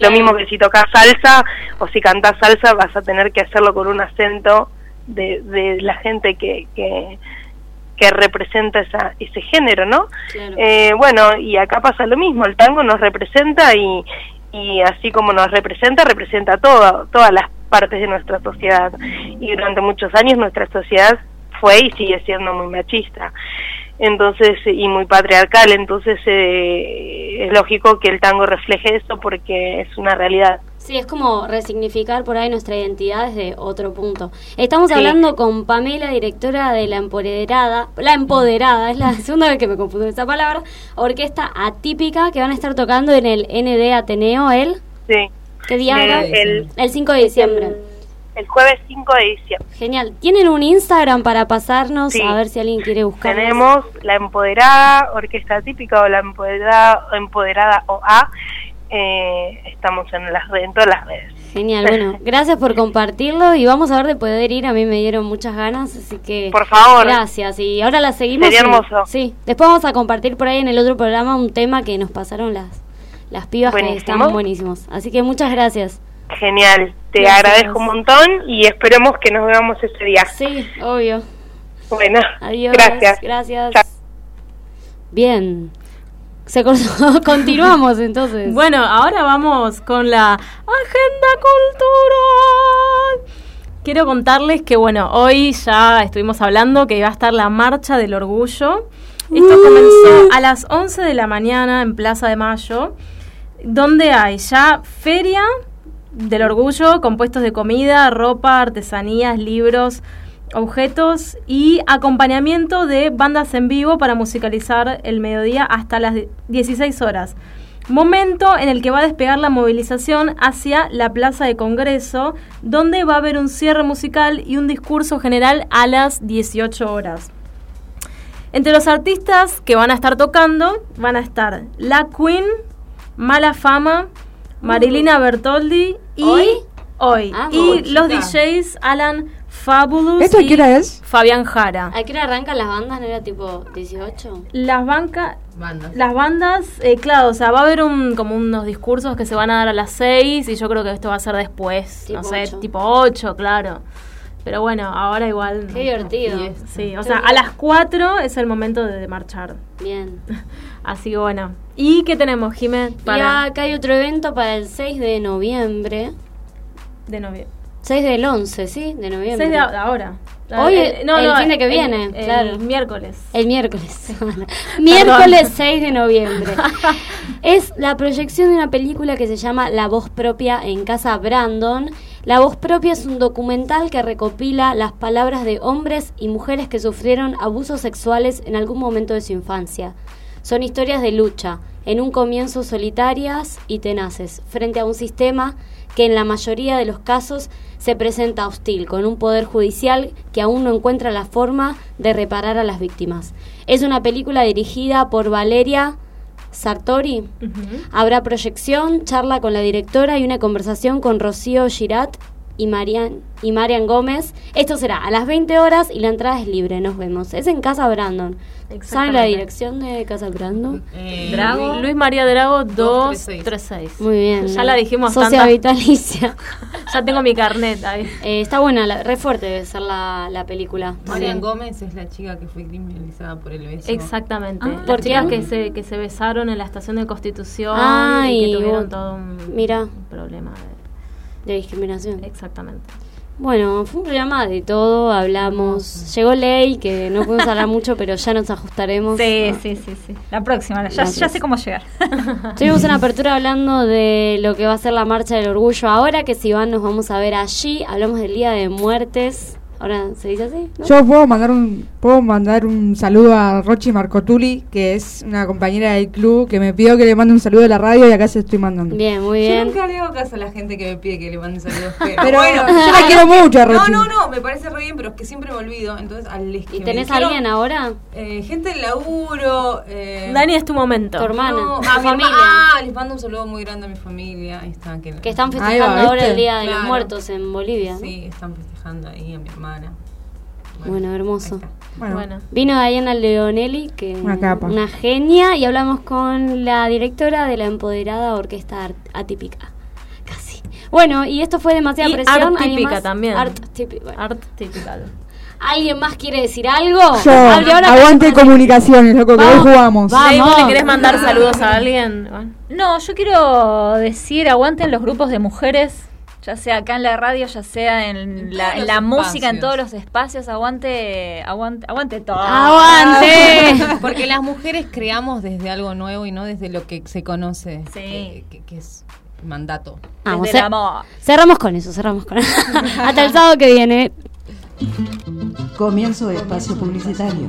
Lo mismo que si tocas salsa o si cantás salsa vas a tener que hacerlo con un acento de, de la gente que, que, que representa esa, ese género, ¿no? Eh, bueno, y acá pasa lo mismo, el tango nos representa y, y así como nos representa, representa todo, todas las partes de nuestra sociedad. Y durante muchos años nuestra sociedad fue y sigue siendo muy machista entonces y muy patriarcal entonces eh, es lógico que el tango refleje eso porque es una realidad Sí, es como resignificar por ahí nuestra identidad desde otro punto. Estamos Sí. hablando con Pamela, directora de La Empoderada, La Empoderada, es la segunda vez que me confundo esa palabra, orquesta atípica que van a estar tocando en el ND Ateneo el... Sí. ¿Qué día El- era? el- el 5 de diciembre. el jueves 5 de diciembre Genial. ¿Tienen un Instagram para pasarnos Sí. a ver si alguien quiere buscar? tenemos la empoderada orquesta típica o la empoderada empoderada OA eh, estamos en las en todas las redes Genial, bueno, gracias por compartirlo y vamos a ver de poder ir, a mí me dieron muchas ganas, así que... Por favor. Gracias, y ahora la seguimos. Sería y- hermoso. Sí, después vamos a compartir por ahí en el otro programa un tema que nos pasaron las Las pibas que están buenísimos. Así que muchas gracias. Genial, te Gracias. agradezco un montón y esperemos que nos veamos ese día. Sí, obvio. Bueno, Adiós. gracias. Gracias. Bien. Se cortó. Continuamos entonces. Bueno, ahora vamos con la agenda cultural. Quiero contarles que, bueno, hoy ya estuvimos hablando que iba a estar la Marcha del Orgullo. Esto comenzó a las 11 de la mañana en Plaza de Mayo, donde hay ya feria del orgullo, compuestos de comida, ropa, artesanías, libros, objetos y acompañamiento de bandas en vivo para musicalizar el mediodía hasta las 16 horas. Momento en el que va a despegar la movilización hacia la Plaza de Congreso, donde va a haber un cierre musical y un discurso general a las 18 horas. Entre los artistas que van a estar tocando van a estar La Queen, Mala Fama, Marilina Bertoldi y ¿Hoy? hoy. Ah, y los. DJs Alan Fabulous ¿Esto a y qué hora es? Fabián Jara. ¿A qué hora arrancan las bandas? ¿No era tipo 18? Las bancas, Bandas. las bandas, eh, claro, o sea, va a haber un, como unos discursos que se van a dar a las 6 y yo creo que esto va a ser después, no sé, ocho. tipo 8, claro. Pero bueno, ahora igual... Qué divertido. Sí, o sea, a las 4 es el momento de, de marchar. Bien. Así que bueno. ¿Y qué tenemos, Jimé? Y Para acá hay otro evento para el 6 de noviembre. de noviembre. 6 del 11, ¿sí? De noviembre. 6 de ahora. Hoy, Eh, el fin de que el- viene, el claro. miércoles. El miércoles. miércoles 6 de noviembre. es la proyección de una película que se llama La voz propia en Casa Brandon. La voz propia es un documental que recopila las palabras de hombres y mujeres que sufrieron abusos sexuales en algún momento de su infancia. Son historias de lucha, en un comienzo solitarias y tenaces, frente a un sistema que en la mayoría de los casos se presenta hostil, con un poder judicial que aún no encuentra la forma de reparar a las víctimas. Es una película dirigida por Valeria Sartori. Habrá proyección, charla con la directora y una conversación con Rocío Girat y Marian, y Marian Gómez. Esto será a las 20 horas y la entrada es libre. Nos vemos. Es en Casa Brandon. ¿Saben la Exactamente. dirección de Casa Brandon? Drago. Luis María Drago 236. Muy bien. Ya la dijimos Socia tantas- vitalicia. ya tengo mi carnet ahí. Eh, está buena, la- re fuerte debe ser la, la película. Marian Sí. Gómez es la chica que fue criminalizada por el beso. Exactamente. Ah, ¿por chicas qué? que se, que se besaron en la estación de Constitución Ay, y que tuvieron bueno. todo un, Mira. un problema. De discriminación. Exactamente. Bueno, fue un programa de todo, hablamos. Llegó ley, que no podemos hablar mucho, pero ya nos ajustaremos. Sí, sí, sí, sí. La próxima, ya, Gracias. ya sé cómo llegar. Tuvimos una apertura hablando de lo que va a ser la marcha del orgullo ahora, que si van nos vamos a ver allí. Hablamos del Día de Muertes. Ahora se dice así. ¿no? Yo puedo mandar un puedo mandar un saludo a Rochi Marcotuli, que es una compañera del club que me pidió que le mande un saludo de la radio y acá se estoy mandando. Bien, muy Yo bien. nunca le hago caso a la gente que me pide que le mande saludos. Pero, Pero bueno, yo la quiero mucho a No, Rochi. no, no, me parece re bien, pero es que siempre me olvido. Entonces, al ¿Y tenés a alguien ahora? Eh, gente del laburo. Eh, Dani, es tu momento. Tu hermana, no, tu a mi familia. Ah, les mando un saludo muy grande a mi familia. Ahí está, que, Que están festejando va, ahora el Día de los. Muertos en Bolivia. ¿no? Sí, están festejando ahí a mi hermana. Bueno, hermoso. Bueno, Bueno. Vino Diana Leonelli, que Una capa. una genia, y hablamos con la directora de la empoderada Orquesta Art- Atípica. Casi. Bueno, y esto fue demasiada Y presión. art ¿Alguien típica más? también. Art típica. bueno. Art typical. ¿Alguien más quiere decir algo? yo, ahora, aguante comunicaciones, loco, que hoy Vamos. jugamos. Va. Ley, ¿vos le Vamos. querés mandar saludos a alguien? Bueno. No, yo quiero decir, aguanten los grupos de mujeres, ya sea acá en la radio, ya sea en, En la, en música, en todos los espacios, aguante, aguante, aguante todo. ¡Aguante! Porque las mujeres creamos desde algo nuevo y no desde lo que se conoce. Sí. Que, que- que es mandato. Vamos, Desde el cer- amor. cerramos con eso, cerramos con Hasta el sábado que viene. Comienzo de espacio publicitario.